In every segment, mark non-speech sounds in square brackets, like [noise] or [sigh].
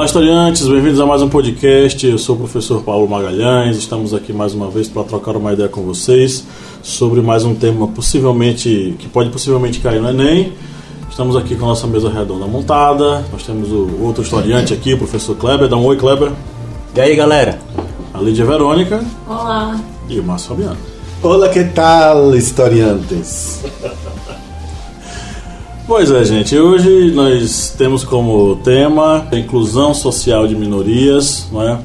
Olá, historiantes, bem-vindos a mais um podcast. Eu sou o professor Paulo Magalhães. Estamos aqui mais uma vez para trocar uma ideia com vocês sobre mais um tema possivelmente que pode possivelmente cair no Enem. Estamos aqui com a nossa mesa redonda montada. Nós temos o outro historiante aqui, o professor Kleber. Dá um oi, Kleber. E aí, galera? A Lídia Verônica Olá. e o Márcio Fabiano. Olá, que tal, historiantes? Pois é, gente. Hoje nós temos como tema a inclusão social de minorias, não é?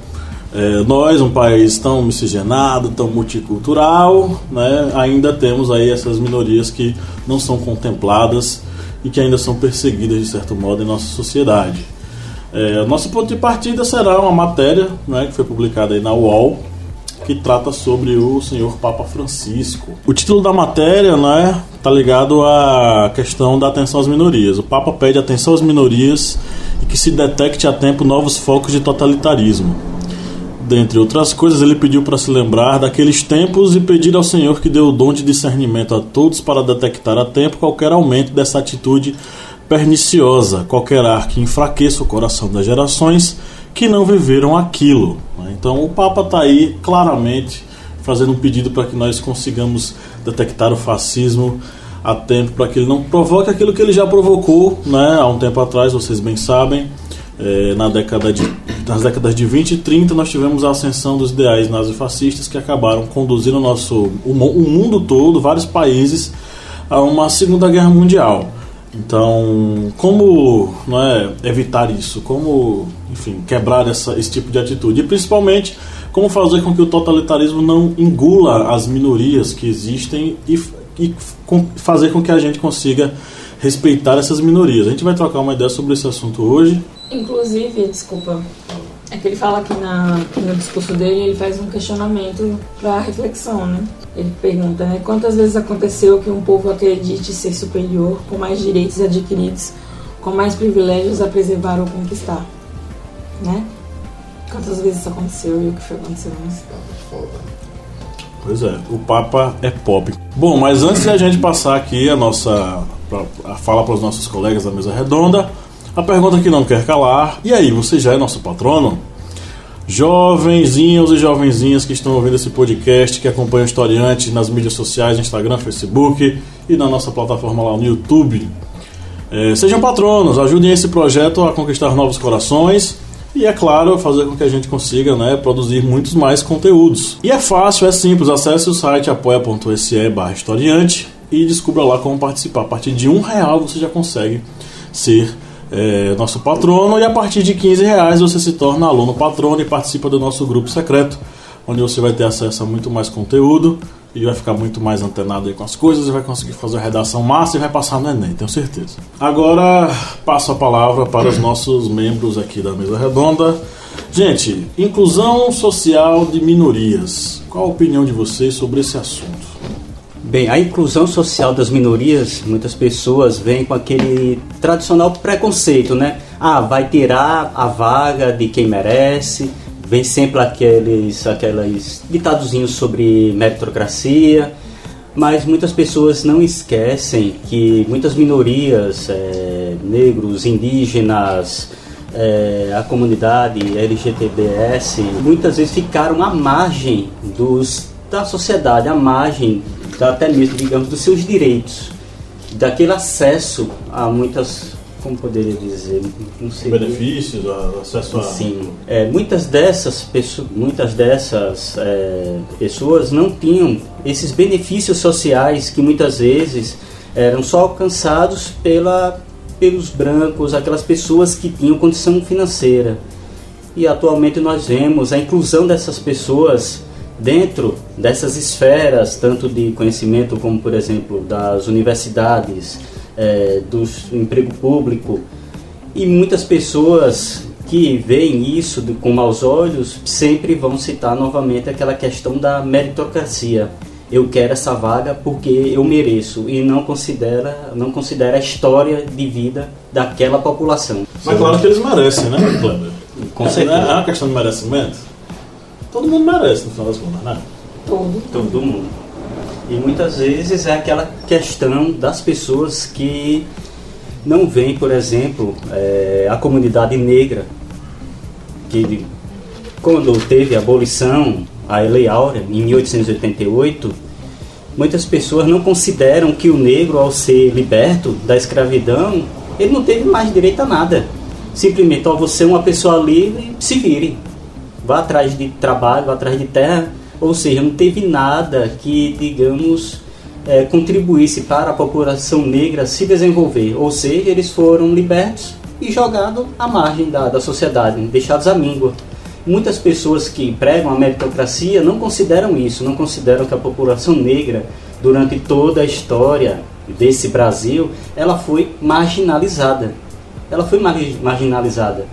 É, nós, um país tão miscigenado, tão multicultural, né, ainda temos aí essas minorias que não são contempladas e que ainda são perseguidas de certo modo em nossa sociedade. É, nosso ponto de partida será uma matéria né, que foi publicada aí na UOL, que trata sobre o senhor Papa Francisco. O título da matéria, né, tá ligado à questão da atenção às minorias. O Papa pede atenção às minorias e que se detecte a tempo novos focos de totalitarismo. Dentre outras coisas, ele pediu para se lembrar daqueles tempos e pedir ao Senhor que dê o dom de discernimento a todos para detectar a tempo qualquer aumento dessa atitude perniciosa, qualquer ar que enfraqueça o coração das gerações que não viveram aquilo. né? Então o Papa está aí claramente fazendo um pedido para que nós consigamos detectar o fascismo a tempo, para que ele não provoque aquilo que ele já provocou né, há um tempo atrás, vocês bem sabem. É, na década de, nas décadas de 20 e 30 nós tivemos a ascensão dos ideais nazifascistas que acabaram conduzindo o, nosso, o, o mundo todo, vários países, a uma Segunda Guerra Mundial. Então, como não é, evitar isso? Como, enfim, quebrar essa, esse tipo de atitude? E principalmente, como fazer com que o totalitarismo não engula as minorias que existem e, e com- fazer com que a gente consiga respeitar essas minorias. A gente vai trocar uma ideia sobre esse assunto hoje. Inclusive, desculpa, é que ele fala aqui na, no discurso dele, ele faz um questionamento para reflexão, né? Ele pergunta, né? Quantas vezes aconteceu que um povo acredite ser superior, com mais direitos adquiridos, com mais privilégios a preservar ou conquistar, né? Quantas vezes isso aconteceu e o que foi acontecendo? Pois é, o Papa é pop. Bom, mas antes de a gente passar aqui a nossa a fala para os nossos colegas da mesa redonda, a pergunta que não quer calar: e aí, você já é nosso patrono? Jovenzinhos e jovenzinhas que estão ouvindo esse podcast, que acompanham o historiante nas mídias sociais, Instagram, Facebook e na nossa plataforma lá no YouTube. É, sejam patronos, ajudem esse projeto a conquistar novos corações e, é claro, fazer com que a gente consiga né, produzir muitos mais conteúdos. E é fácil, é simples, acesse o site apoia.se barra historiante e descubra lá como participar. A partir de um real você já consegue ser é, nosso patrono e a partir de 15 reais você se torna aluno patrono e participa do nosso grupo secreto, onde você vai ter acesso a muito mais conteúdo e vai ficar muito mais antenado aí com as coisas e vai conseguir fazer a redação massa e vai passar no Enem, tenho certeza. Agora passo a palavra para os nossos membros aqui da mesa redonda. Gente, inclusão social de minorias. Qual a opinião de vocês sobre esse assunto? Bem, a inclusão social das minorias, muitas pessoas vêm com aquele tradicional preconceito, né? Ah, vai tirar a vaga de quem merece, vem sempre aqueles, aqueles ditadozinhos sobre meritocracia, mas muitas pessoas não esquecem que muitas minorias, eh, negros, indígenas, eh, a comunidade LGTBS, muitas vezes ficaram à margem dos, da sociedade, à margem até mesmo, digamos, dos seus direitos, daquele acesso a muitas, como poderia dizer, não sei. Benefícios, acesso a. Sim, é, muitas dessas, pessoas, muitas dessas é, pessoas não tinham esses benefícios sociais que muitas vezes eram só alcançados pela, pelos brancos, aquelas pessoas que tinham condição financeira. E atualmente nós vemos a inclusão dessas pessoas dentro dessas esferas, tanto de conhecimento como, por exemplo, das universidades, é, do emprego público. E muitas pessoas que veem isso com maus olhos sempre vão citar novamente aquela questão da meritocracia. Eu quero essa vaga porque eu mereço e não considera, não considera a história de vida daquela população. Mas claro que eles merecem, né, Kleber? Com É certeza. uma questão de merecimento. Todo mundo merece, no final das contas, né? Todo. Todo mundo. E muitas vezes é aquela questão das pessoas que não veem, por exemplo, eh, a comunidade negra, que quando teve a abolição, a Lei Áurea, em 1888, muitas pessoas não consideram que o negro, ao ser liberto da escravidão, ele não teve mais direito a nada. Simplesmente, ó, você é uma pessoa livre, se vire. Vá atrás de trabalho, vá atrás de terra. Ou seja, não teve nada que, digamos, eh, contribuísse para a população negra se desenvolver. Ou seja, eles foram libertos e jogados à margem da, da sociedade, deixados à míngua. Muitas pessoas que pregam a meritocracia não consideram isso, não consideram que a população negra, durante toda a história desse Brasil, ela foi marginalizada. Ela foi margi- marginalizada.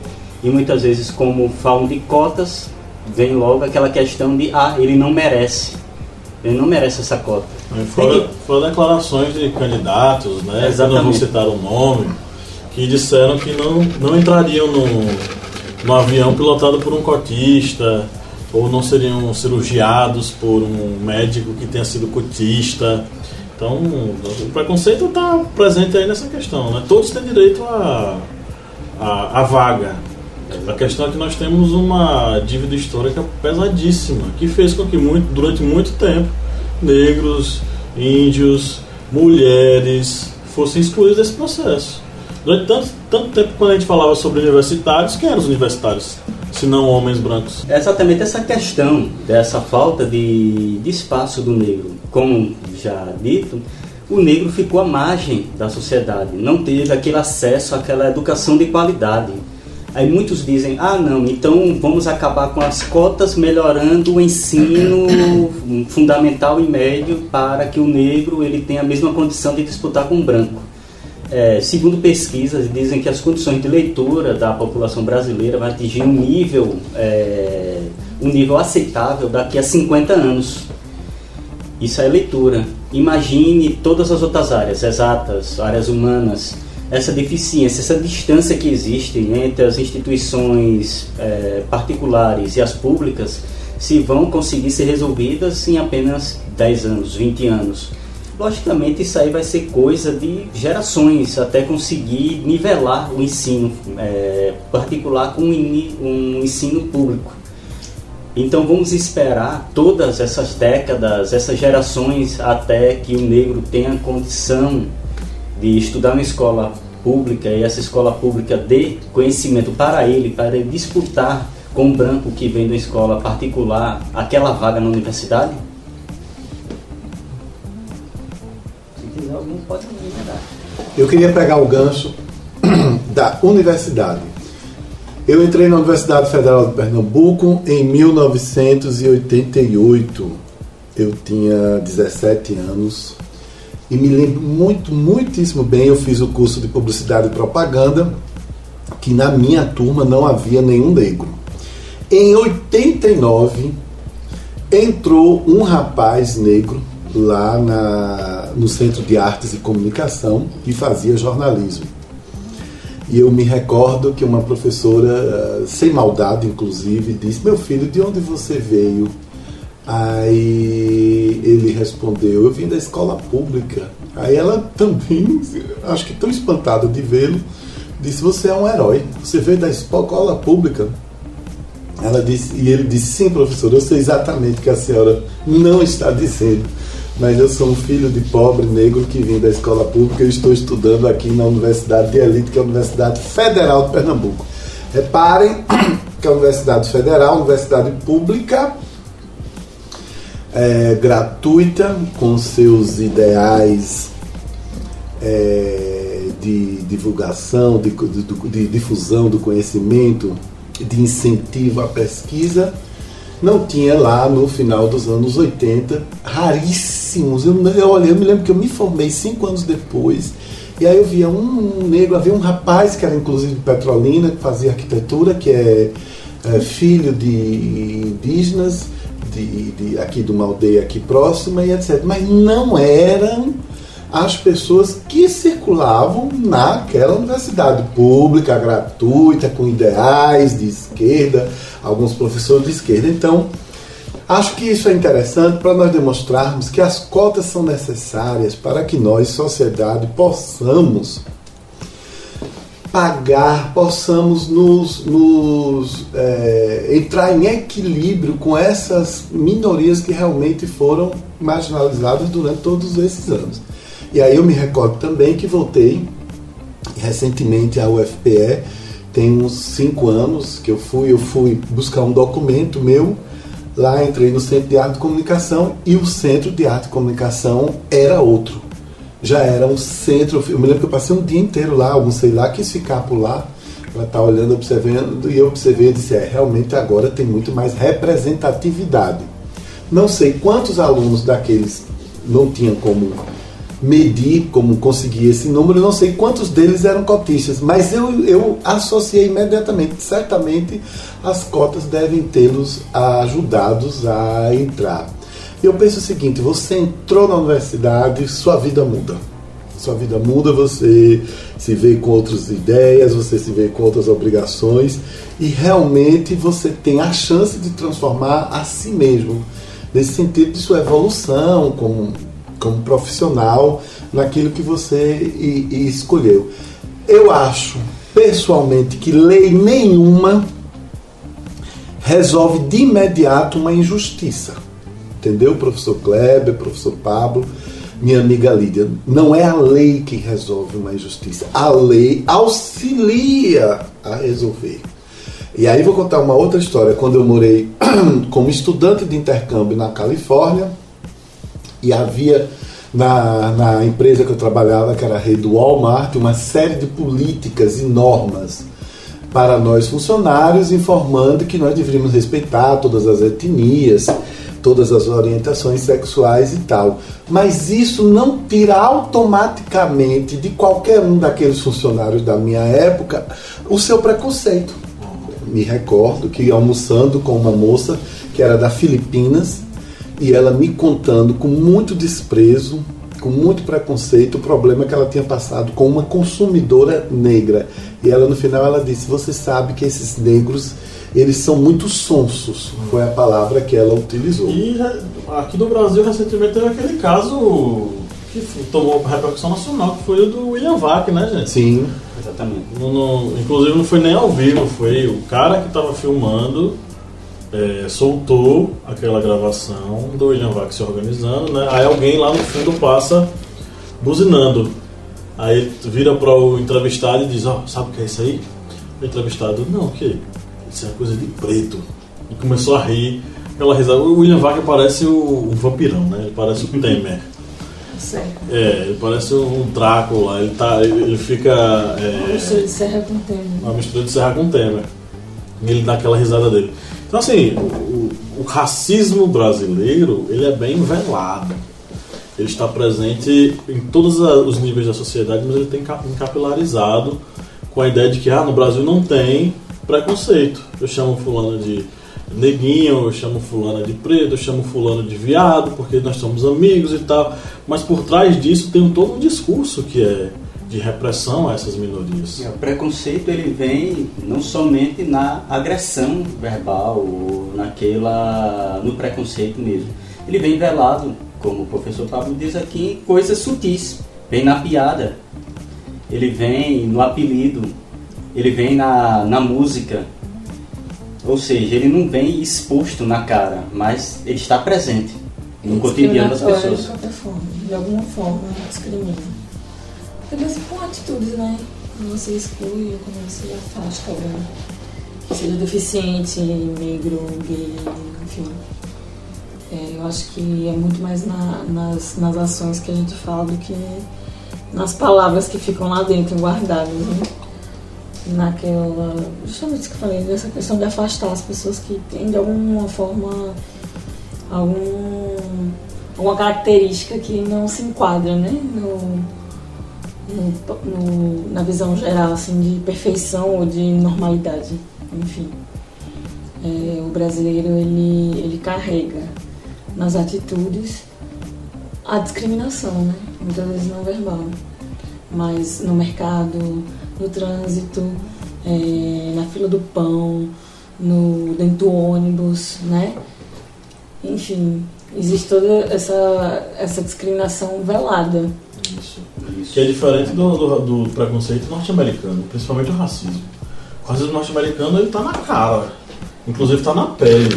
E muitas vezes, como falam de cotas, vem logo aquela questão de, ah, ele não merece. Ele não merece essa cota. Fora, fora declarações de candidatos, né? Exatamente. Que não vou citar o nome, que disseram que não, não entrariam no, no avião pilotado por um cotista, ou não seriam cirurgiados por um médico que tenha sido cotista. Então, o preconceito está presente aí nessa questão, né? Todos têm direito a, a, a vaga. A questão é que nós temos uma dívida histórica pesadíssima, que fez com que muito, durante muito tempo negros, índios, mulheres fossem excluídos desse processo. Durante tanto, tanto tempo, quando a gente falava sobre universitários, quem eram os universitários? Se não homens brancos. É exatamente essa questão dessa falta de, de espaço do negro. Como já dito, o negro ficou à margem da sociedade, não teve aquele acesso àquela educação de qualidade. Aí muitos dizem, ah não, então vamos acabar com as cotas melhorando o ensino [coughs] fundamental e médio para que o negro ele tenha a mesma condição de disputar com o branco. É, segundo pesquisas, dizem que as condições de leitura da população brasileira vai atingir um nível, é, um nível aceitável daqui a 50 anos. Isso é leitura. Imagine todas as outras áreas, exatas, áreas humanas, essa deficiência, essa distância que existe entre as instituições é, particulares e as públicas, se vão conseguir ser resolvidas em apenas 10 anos, 20 anos. Logicamente, isso aí vai ser coisa de gerações até conseguir nivelar o ensino é, particular com um ensino público. Então, vamos esperar todas essas décadas, essas gerações, até que o negro tenha condição de estudar na escola pública e essa escola pública dê conhecimento para ele, para ele disputar com o branco que vem da escola particular aquela vaga na universidade? Se quiser alguém pode me dar. Eu queria pegar o gancho [clears throat] da universidade. Eu entrei na Universidade Federal de Pernambuco em 1988. Eu tinha 17 anos e me lembro muito, muitíssimo bem. Eu fiz o curso de Publicidade e Propaganda, que na minha turma não havia nenhum negro. Em 89 entrou um rapaz negro lá na, no Centro de Artes e Comunicação que fazia jornalismo. E eu me recordo que uma professora, sem maldade inclusive, disse: Meu filho, de onde você veio? Aí ele respondeu: Eu vim da escola pública. Aí ela também, acho que tão espantada de vê-lo, disse: Você é um herói. Você veio da escola pública. Ela disse, e ele disse: Sim, professor, eu sei exatamente o que a senhora não está dizendo. Mas eu sou um filho de pobre negro que vim da escola pública e estou estudando aqui na Universidade de Elite, que é a Universidade Federal de Pernambuco. Reparem [clears throat] que a Universidade Federal, universidade pública, é, gratuita, com seus ideais é, de divulgação, de, de, de difusão do conhecimento, de incentivo à pesquisa, não tinha lá no final dos anos 80, raríssimos. Eu, eu, eu me lembro que eu me formei cinco anos depois E aí eu via um negro, havia um rapaz que era inclusive de Petrolina, que fazia arquitetura, que é, é filho de indígenas, de, de, aqui de uma aldeia aqui próxima e etc. Mas não eram as pessoas que circulavam naquela universidade pública, gratuita, com ideais de esquerda, alguns professores de esquerda. Então, acho que isso é interessante para nós demonstrarmos que as cotas são necessárias para que nós, sociedade, possamos pagar, possamos nos, nos é, entrar em equilíbrio com essas minorias que realmente foram marginalizadas durante todos esses anos. E aí eu me recordo também que voltei recentemente à UFPE, tem uns cinco anos que eu fui, eu fui buscar um documento meu, lá entrei no Centro de Arte e Comunicação e o Centro de Arte e Comunicação era outro. Já era um centro, eu me lembro que eu passei um dia inteiro lá, almocei lá, quis ficar por lá, ela tá olhando, observando, e eu observei e disse, é, realmente agora tem muito mais representatividade. Não sei quantos alunos daqueles não tinham como medir como conseguir esse número, não sei quantos deles eram cotistas, mas eu, eu associei imediatamente. Certamente as cotas devem tê-los ajudados a entrar. Eu penso o seguinte: você entrou na universidade, sua vida muda. Sua vida muda, você se vê com outras ideias, você se vê com outras obrigações e realmente você tem a chance de transformar a si mesmo, nesse sentido de sua evolução como como profissional naquilo que você e, e escolheu. Eu acho, pessoalmente, que lei nenhuma resolve de imediato uma injustiça. Entendeu, professor Kleber, professor Pablo, minha amiga Lídia? Não é a lei que resolve uma injustiça. A lei auxilia a resolver. E aí vou contar uma outra história. Quando eu morei [clears throat] como estudante de intercâmbio na Califórnia, e havia na, na empresa que eu trabalhava, que era a rede Walmart, uma série de políticas e normas para nós funcionários, informando que nós deveríamos respeitar todas as etnias, todas as orientações sexuais e tal. Mas isso não tira automaticamente de qualquer um daqueles funcionários da minha época o seu preconceito. Me recordo que almoçando com uma moça que era da Filipinas, e ela me contando com muito desprezo, com muito preconceito, o problema que ela tinha passado com uma consumidora negra. E ela no final ela disse: "Você sabe que esses negros eles são muito sonsos", foi a palavra que ela utilizou. E aqui no Brasil recentemente teve aquele caso que tomou repercussão nacional, que foi o do William Vac, né, gente? Sim. Exatamente. No, no, inclusive não foi nem ao vivo, foi o cara que estava filmando é, soltou aquela gravação do William Vac se organizando, né? Aí alguém lá no fundo passa buzinando. Aí vira para o entrevistado e diz, ó, oh, sabe o que é isso aí? O entrevistado, não, o que? Isso é coisa de preto. E começou a rir. Aquela risada. O William Vac parece o, um vampirão, né? Ele parece o [laughs] Temer. É, ele parece um Drácula, ele, tá, ele, ele fica. É, uma mistura de serra com Temer. Uma mistura de serra com Temer. E ele dá aquela risada dele. Então, assim, o, o racismo brasileiro, ele é bem velado. Ele está presente em todos os níveis da sociedade, mas ele tem encapilarizado com a ideia de que ah, no Brasil não tem preconceito. Eu chamo fulano de neguinho, eu chamo fulano de preto, eu chamo fulano de viado, porque nós somos amigos e tal. Mas por trás disso tem todo um discurso que é de repressão a essas minorias. o preconceito ele vem não somente na agressão verbal naquela no preconceito mesmo. Ele vem velado, como o professor Pablo diz aqui, em coisas sutis. Vem na piada, ele vem no apelido, ele vem na, na música. Ou seja, ele não vem exposto na cara, mas ele está presente no cotidiano das pessoas. De qualquer forma, de alguma forma, discrimina. Talvez com atitudes, né? Quando você exclui, quando você afasta alguém que seja deficiente, negro, gay, enfim. É, eu acho que é muito mais na, nas, nas ações que a gente fala do que nas palavras que ficam lá dentro guardadas, né? Naquela. Justamente isso que eu falei, dessa questão de afastar as pessoas que têm de alguma forma algum, alguma característica que não se enquadra, né? No, no, no, na visão geral assim de perfeição ou de normalidade, enfim. É, o brasileiro ele, ele carrega nas atitudes a discriminação, né? muitas vezes não verbal, mas no mercado, no trânsito, é, na fila do pão, no dentro do ônibus, né? Enfim, existe toda essa, essa discriminação velada. Isso. Isso. Que é diferente do, do, do preconceito norte-americano, principalmente o racismo. O racismo norte-americano ele tá na cara, inclusive está na pele.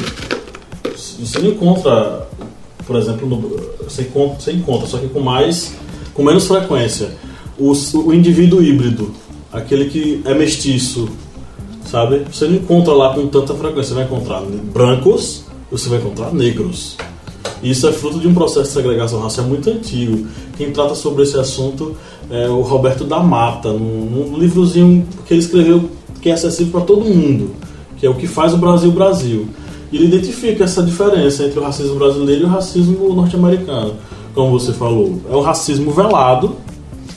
Você não encontra, por exemplo, no, você, encontra, você encontra, só que com mais, com menos frequência, o, o indivíduo híbrido, aquele que é mestiço, sabe? Você não encontra lá com tanta frequência. Você vai encontrar brancos, você vai encontrar negros. Isso é fruto de um processo de segregação racial muito antigo. Quem trata sobre esse assunto é o Roberto da Mata, num, num livrozinho que ele escreveu que é acessível para todo mundo, que é o que faz o Brasil Brasil. Ele identifica essa diferença entre o racismo brasileiro e o racismo norte-americano. Como você falou, é o racismo velado,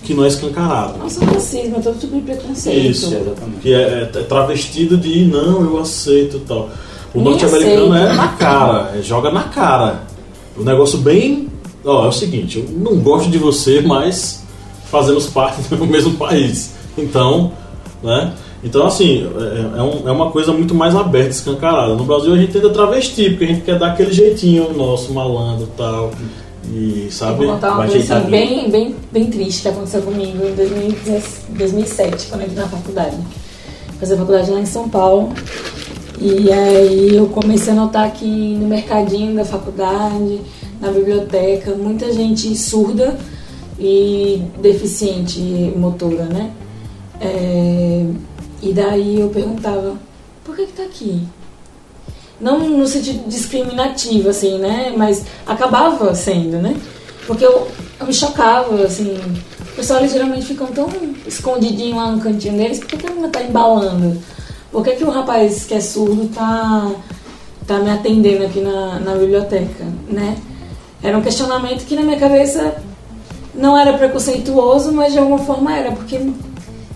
que não é escancarado. Nossa, racismo, é todo tipo de preconceito. Isso, exatamente. Que é, é, travestido de não, eu aceito tal. O norte-americano é na cara, é, joga na cara. O negócio bem. Ó, é o seguinte, eu não gosto de você, mas fazemos parte do [laughs] mesmo país. Então, né? Então, assim, é, é, um, é, uma coisa muito mais aberta, escancarada. No Brasil a gente tenta travestir, porque a gente quer dar aquele jeitinho nosso, malandro e tal. E sabe? vou contar uma coisa assim, bem, bem, bem triste que aconteceu comigo em 2007, quando eu entrei na faculdade. Fazer faculdade lá em São Paulo. E aí eu comecei a notar que no mercadinho da faculdade, na biblioteca, muita gente surda e deficiente motora, né? É, e daí eu perguntava, por que que tá aqui? Não no sentido discriminativo, assim, né? Mas acabava sendo, né? Porque eu, eu me chocava, assim. O pessoal, geralmente ficam tão escondidinho lá no cantinho deles, por que, que a menina tá embalando? Por que, que o rapaz que é surdo tá, tá me atendendo aqui na, na biblioteca, né? Era um questionamento que na minha cabeça não era preconceituoso, mas de alguma forma era, porque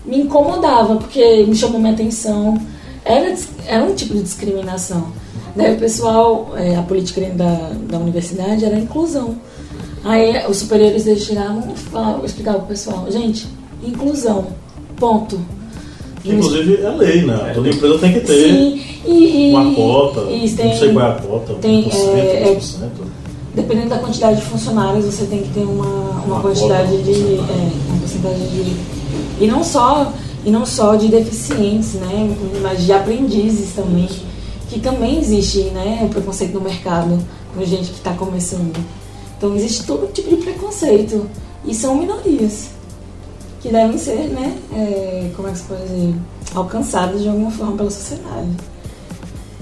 me incomodava, porque me chamou minha atenção. Era, era um tipo de discriminação. Daí o pessoal, é, a política da, da universidade era a inclusão. Aí os superiores eles chegavam e falavam, explicavam pro pessoal, gente, inclusão, ponto. Inclusive é lei, né? Toda empresa tem que ter Sim, e, uma cota, e tem, não sei qual é a cota, tem, 1%, é, 2%. Dependendo da quantidade de funcionários, você tem que ter uma, uma, uma quantidade cota, de. É, uma porcentagem de. E não só, e não só de deficientes, né? Mas de aprendizes também que também existe né, o preconceito no mercado com gente que está começando. Então existe todo tipo de preconceito e são minorias que devem ser, né, é, como é que se pode dizer, alcançadas de alguma forma pela sociedade.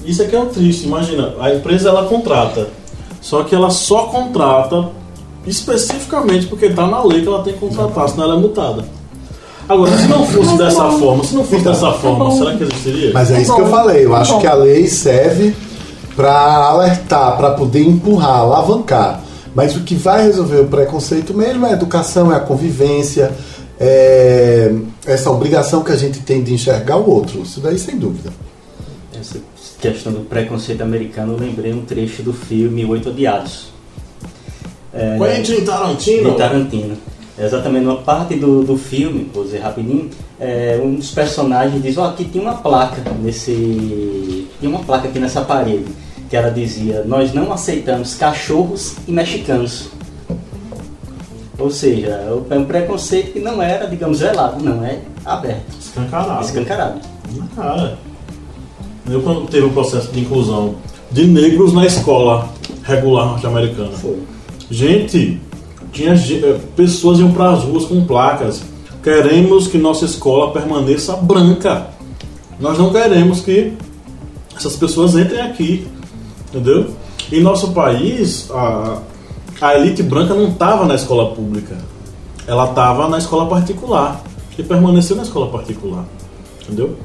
Isso aqui é o triste, imagina, a empresa ela contrata, só que ela só contrata especificamente porque está na lei que ela tem que contratar, senão ela é multada. Agora, se não fosse dessa forma, se não fosse dessa tá forma, será que existiria? Mas é isso que eu falei. Eu acho que a lei serve para alertar, para poder empurrar, alavancar. Mas o que vai resolver o preconceito mesmo é a educação, é a convivência, é essa obrigação que a gente tem de enxergar o outro. Isso daí sem dúvida. Essa questão do preconceito americano, eu lembrei um trecho do filme Oito Odiados. É, Quentin Tarantino. De Tarantino. Exatamente, numa parte do, do filme, vou dizer rapidinho, é, um dos personagens diz, ó, oh, aqui tinha uma placa nesse. Tinha uma placa aqui nessa parede, que ela dizia, nós não aceitamos cachorros e mexicanos. Ou seja, é um preconceito que não era, digamos, velado, não, é aberto. Escancarado. Escancarado. Cara, eu quando teve um processo de inclusão de negros na escola regular norte-americana. Gente, tinha eh, pessoas iam para as ruas com placas. Queremos que nossa escola permaneça branca. Nós não queremos que essas pessoas entrem aqui, entendeu? Em nosso país, a, a elite branca não estava na escola pública, ela estava na escola particular e permaneceu na escola particular, entendeu?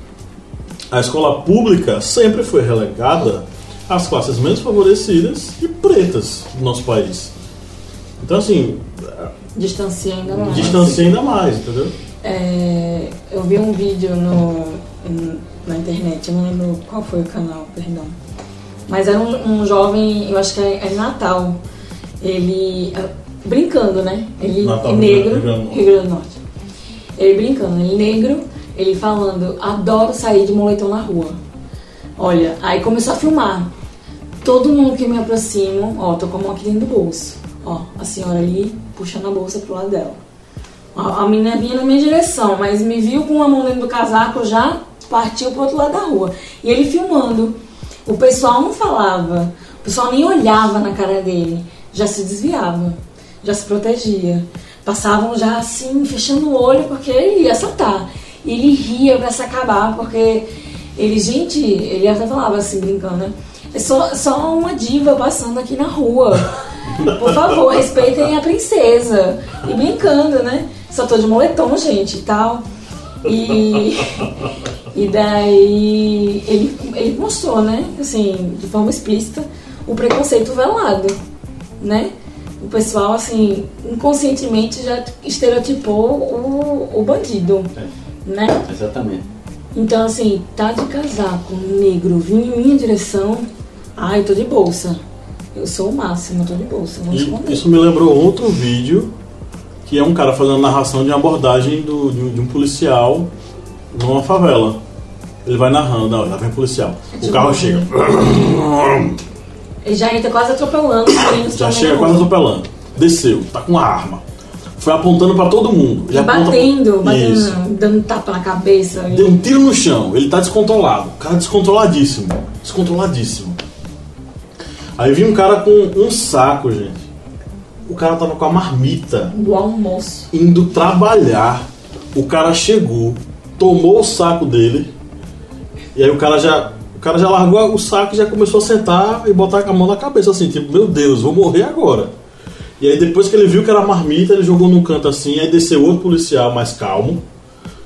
A escola pública sempre foi relegada às classes menos favorecidas e pretas do nosso país. Então, assim, Distancia ainda mais. distancia ainda mais, entendeu? É, eu vi um vídeo no, na internet, eu não lembro qual foi o canal, perdão. Mas era um, um jovem, eu acho que é, é Natal. Ele. ah, brincando, né? Ele Natal, é negro, Rio Grande do Norte. Rio Grande do Norte. Ele brincando, ele negro, ele falando, adoro sair de moletom na rua. Olha, aí começou a filmar. Todo mundo que me aproxima, ó, tô com a mão aqui dentro do bolso. Ó, a senhora ali puxando a bolsa pro lado dela. A, a menina vinha na minha direção, mas me viu com a mão dentro do casaco, já partiu pro outro lado da rua. E ele filmando. O pessoal não falava, o pessoal nem olhava na cara dele, já se desviava, já se protegia. Passavam já assim, fechando o olho, porque ele ia assaltar. E ele ria pra se acabar, porque ele, gente, ele até falava assim, brincando, né? É só, só uma diva passando aqui na rua. [laughs] Por favor, respeitem a princesa. E brincando, né? Só tô de moletom, gente, e tal. E, e daí ele, ele mostrou, né? Assim, de forma explícita, o preconceito velado, né? O pessoal, assim, inconscientemente já estereotipou o, o bandido, né? Exatamente. Então, assim, tá de casaco negro, vindo em minha direção, ai, tô de bolsa. Eu sou o máximo, eu tô de bolsa, E esconder. isso me lembrou outro vídeo que é um cara fazendo narração de uma abordagem do- de, um, de um policial numa favela. Ele vai narrando, não, lá vem policial. O tipo carro chega. Ele já entra quase atropelando [coughs] Já chega quase atropelando. Desceu, tá com uma arma. Foi apontando pra todo mundo. Aponta- batendo, batendo, Isso. dando tapa na cabeça. Deu um tiro no chão, ele tá descontrolado. O cara descontroladíssimo. Descontroladíssimo. Aí vi um cara com um saco, gente. O cara tava com a marmita Do almoço. indo trabalhar. O cara chegou, tomou o saco dele. E aí o cara já. O cara já largou o saco e já começou a sentar e botar a mão na cabeça assim, tipo, meu Deus, vou morrer agora. E aí depois que ele viu que era marmita, ele jogou num canto assim, aí desceu outro policial mais calmo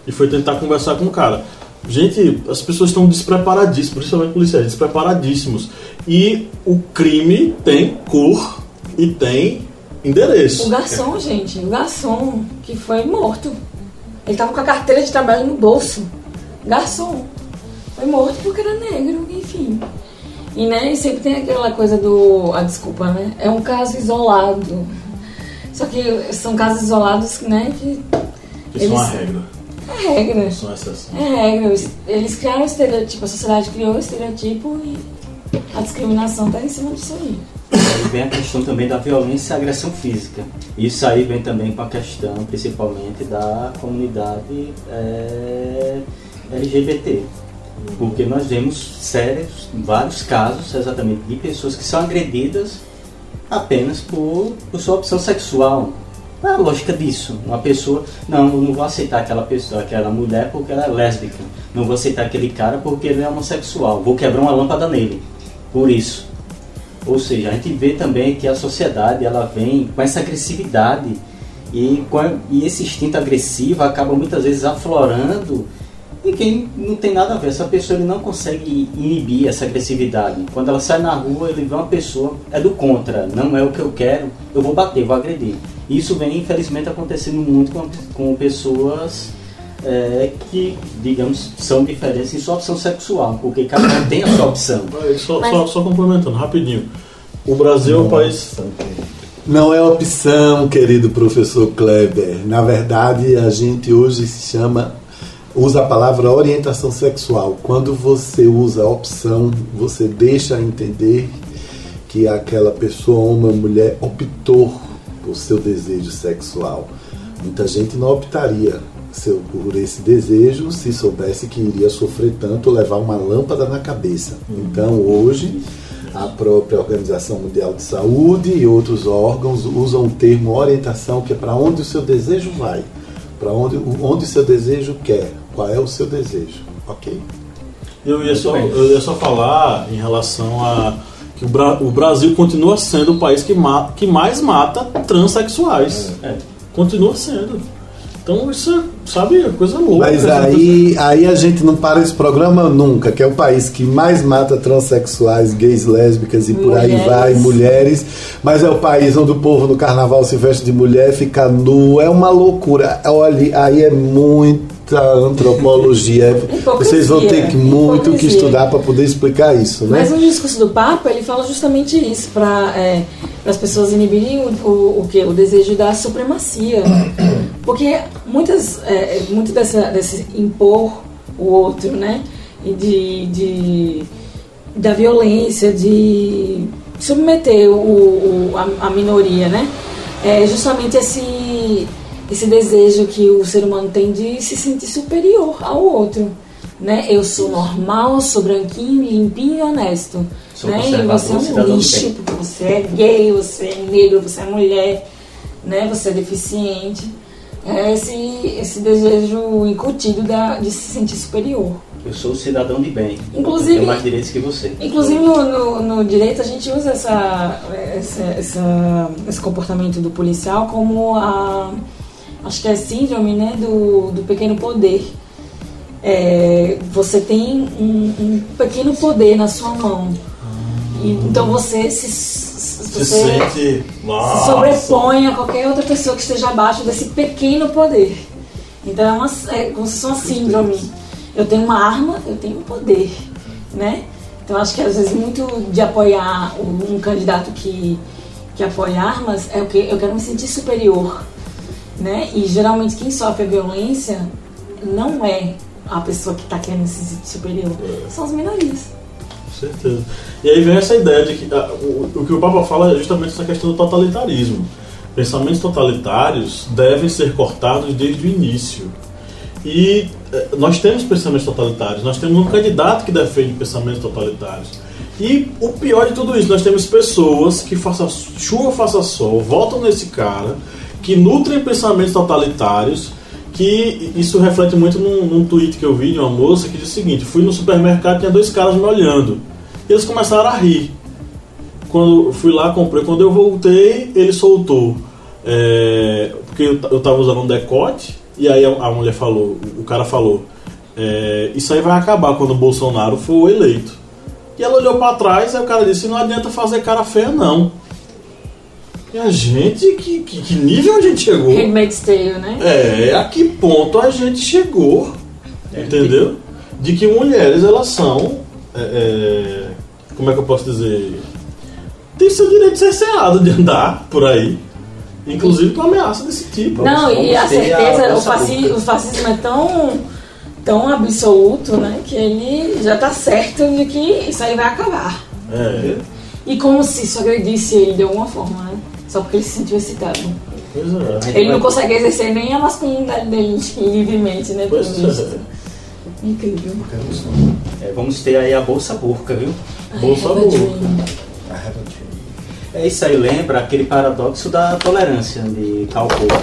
e foi tentar conversar com o cara. Gente, as pessoas estão despreparadíssimas, principalmente policiais, despreparadíssimos. E o crime tem cor e tem endereço. O garçom, gente, o garçom que foi morto. Ele tava com a carteira de trabalho no bolso. Garçom. Foi morto porque era negro, enfim. E né, sempre tem aquela coisa do. A desculpa, né? É um caso isolado. Só que são casos isolados, né? Que Isso é uma Eles- regra, é regra. isso é. É regra. Eles criaram o estereotipo, a sociedade criou o estereotipo e a discriminação tá em cima disso aí. Aí vem a questão também da violência e agressão física. Isso aí vem também com a questão, principalmente, da comunidade eh, LGBT. Porque nós vemos sérios, vários casos exatamente de pessoas que são agredidas apenas por, por sua opção sexual. Qual é a lógica disso? Uma pessoa, não, eu não vou aceitar aquela pessoa, aquela mulher porque ela é lésbica. Não vou aceitar aquele cara porque ele é homossexual. Vou quebrar uma lâmpada nele. Por isso. Ou seja, a gente vê também que a sociedade ela vem com essa agressividade e, e esse instinto agressivo acaba muitas vezes aflorando e quem não tem nada a ver, essa pessoa ele não consegue inibir essa agressividade. Quando ela sai na rua, ele vê uma pessoa, é do contra, não é o que eu quero, eu vou bater, vou agredir. Isso vem, infelizmente, acontecendo muito com, com pessoas é, que, digamos, são diferentes em sua opção sexual, porque cada um tem a sua opção. Só, Mas- só, só complementando, rapidinho. O Brasil é o país. Não é opção, querido professor Kleber. Na verdade, a gente hoje se chama, usa a palavra orientação sexual. Quando você usa a opção, você deixa entender que aquela pessoa, ou mulher, optou por seu desejo sexual. Muita gente não optaria por esse desejo se soubesse que iria sofrer tanto levar uma lâmpada na cabeça. Então, hoje, a própria Organização Mundial de Saúde e outros órgãos usam o termo orientação, que é para onde o seu desejo vai, para onde, onde o seu desejo quer, qual é o seu desejo, ok? Eu ia, só, eu ia só falar em relação a que o, Bra- o Brasil continua sendo o país que, ma- que mais mata transexuais. É. Continua sendo. Então isso é sabe, coisa louca. Mas aí, aí a gente não para esse programa nunca, que é o país que mais mata transexuais, gays, lésbicas e por aí Mulheres. vai, mulheres. Mas é o país onde o povo no carnaval se veste de mulher, fica nu, é uma loucura. Olha, aí é muita antropologia. Vocês vão ter que muito que hipocrisia. estudar para poder explicar isso, né? Mas no discurso do Papa, ele fala justamente isso, para as pessoas inibirem o, o, o, que? o desejo da supremacia. [coughs] Porque muitas, é, muito dessa, desse impor o outro, né? E de, de, da violência, de submeter o, o, a, a minoria, né? É justamente esse, esse desejo que o ser humano tem de se sentir superior ao outro. Né? Eu sou normal, sou branquinho, limpinho e honesto. Sou né? E você é um lixo, porque você é gay, você é negro, você é mulher, né? você é deficiente. É esse, esse desejo incutido da, de se sentir superior. Eu sou cidadão de bem. Inclusive- Eu tenho mais direitos que você. Inclusive no, no, no direito a gente usa essa, essa, essa- esse comportamento do policial como a acho que é síndrome né, do, do pequeno poder. É, você tem um, um pequeno poder na sua mão. E, então você se, se- Se sente. se sobrepõe a qualquer outra pessoa que esteja abaixo desse pequeno poder. Então é, uma, é como se fosse uma síndrome. Eu tenho uma arma, eu tenho um poder, né? Então acho que às vezes muito de apoiar um, um candidato que, que apoia armas é o que eu quero me sentir superior, né? E geralmente quem sofre a violência não é a pessoa que está querendo se sentir superior, são as minorias. Com certeza. E aí vem essa ideia de que ah, o, o que o Papa fala é justamente essa questão do totalitarismo. Pensamentos totalitários devem ser cortados desde o início. E eh, nós temos pensamentos totalitários, nós temos um candidato que defende pensamentos totalitários. E o pior de tudo isso, nós temos pessoas que, faça chuva, faça sol, votam nesse cara, que nutrem pensamentos totalitários, que isso reflete muito num, num tweet que eu vi de uma moça que diz o seguinte: fui no supermercado e tinha dois caras me olhando. E eles começaram a rir. Quando fui lá, comprei. Quando eu voltei, ele soltou. é, porque eu, t- eu tava usando um decote, e aí a, mulher falou, o cara falou: é, Isso aí vai acabar quando o Bolsonaro for eleito. E ela olhou pra trás, aí o cara disse: Não adianta fazer cara feia, não. E a gente, que, que, que nível a gente chegou? Handmaid's Tale, né? É, a que ponto a gente chegou, entendeu? De que mulheres, elas são, é, é, como é que eu posso dizer, tem seu direito cerceado de andar por aí, inclusive com ameaça desse tipo. Não, e a ter a certeza, o, nossa fasci- boca. o fascismo é tão, tão absoluto, né? Que ele já tá certo de que isso aí vai acabar. É, E como se isso agredisse ele de alguma forma, né? Só porque ele se sentiu excitado. pois é. Ele não consegue exercer nem a masculinidade dele [laughs] livremente, né? Pois é. Incrível. É, vamos ter aí a Bolsa Burca, viu? Bolsa Burca. É isso aí, lembra aquele paradoxo da tolerância de Karl Popper,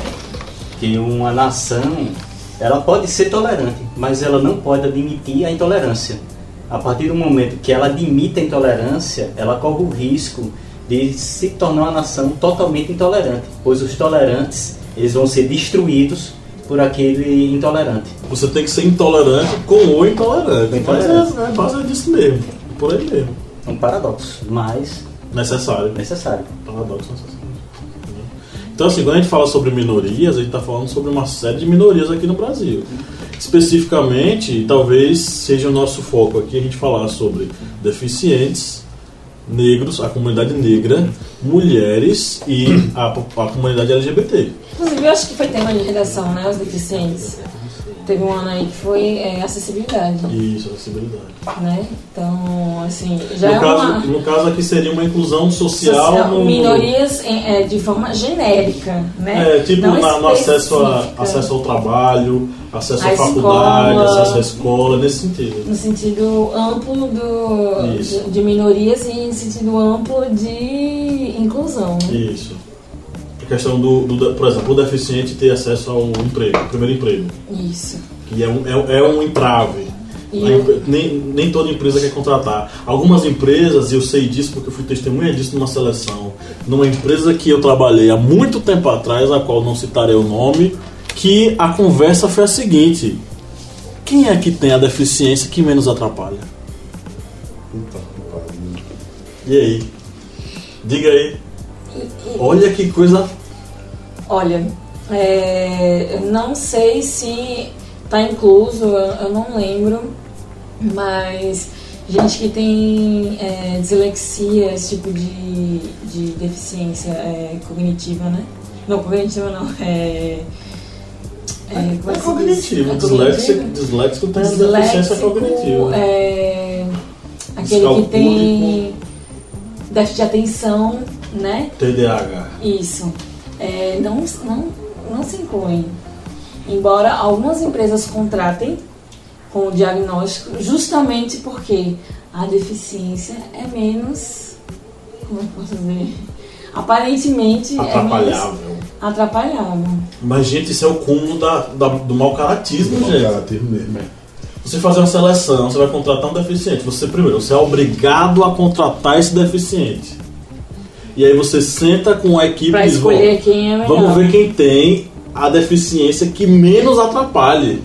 que uma nação ela pode ser tolerante, mas ela não pode admitir a intolerância. A partir do momento que ela admite a intolerância, ela corre o risco de se tornar uma nação totalmente intolerante, pois os tolerantes eles vão ser destruídos por aquele intolerante. Você tem que ser intolerante com o intolerante. Com Mas intolerante. é, é base disso mesmo, por aí mesmo. É um paradoxo, mas Necessário. necessário. Paradoxo necessário. Então, assim, quando a gente fala sobre minorias, a gente está falando sobre uma série de minorias aqui no Brasil. Especificamente, talvez seja o nosso foco aqui a gente falar sobre deficientes, negros, a comunidade negra, mulheres e a, a comunidade LGBT. Inclusive, eu acho que foi tema de redação, né? Os deficientes. Teve um ano aí que foi é, acessibilidade, Isso, acessibilidade. né? Então, assim, já No é caso, uma... no caso aqui seria uma inclusão social, social- no, minorias em- é, de forma genérica, né? É, tipo Não na- no acesso, a, acesso ao trabalho, acesso à faculdade, escola. acesso à escola, nesse sentido. No sentido amplo do, de, de minorias e em sentido amplo de inclusão. né? Isso. Questão do, do- por exemplo, o deficiente ter acesso ao emprego, ao primeiro emprego, Isso. que é um, é, é um entrave. E A eu- nem, nem toda empresa quer contratar. Algumas empresas, e eu sei disso porque eu fui testemunha disso numa seleção, numa empresa que eu trabalhei há muito tempo atrás, a qual não citarei o nome, que a conversa foi a seguinte: quem é que tem a deficiência que menos atrapalha? Puta que pariu. E aí? Diga aí. Olha que coisa. Olha, é, não sei se tá incluso, eu, eu não lembro, mas gente que tem é, dislexia, esse tipo de, de deficiência é, cognitiva, né? Não, cognitiva não, é. É, É diz? cognitivo. É Disléxico, disléxico tem a deficiência Disléxico, cognitiva. É, aquele que tem déficit de atenção, né? TDAH. Isso. É, não, não, não se incluem. Embora algumas empresas contratem com o diagnóstico, justamente porque a deficiência é menos. Como eu posso dizer? Aparentemente é menos Atrapalhável. atrapalhável. Mas, gente, isso é o cúmulo da, da- do mau caratismo, Mau gente. caráter mesmo. Você fazer uma seleção, você vai contratar um deficiente. Você primeiro, você é obrigado a contratar esse deficiente. E aí você senta com a equipe Pra e diz, escolher "Vamos- quem é melhor. Vamos ver quem tem a deficiência que menos atrapalhe.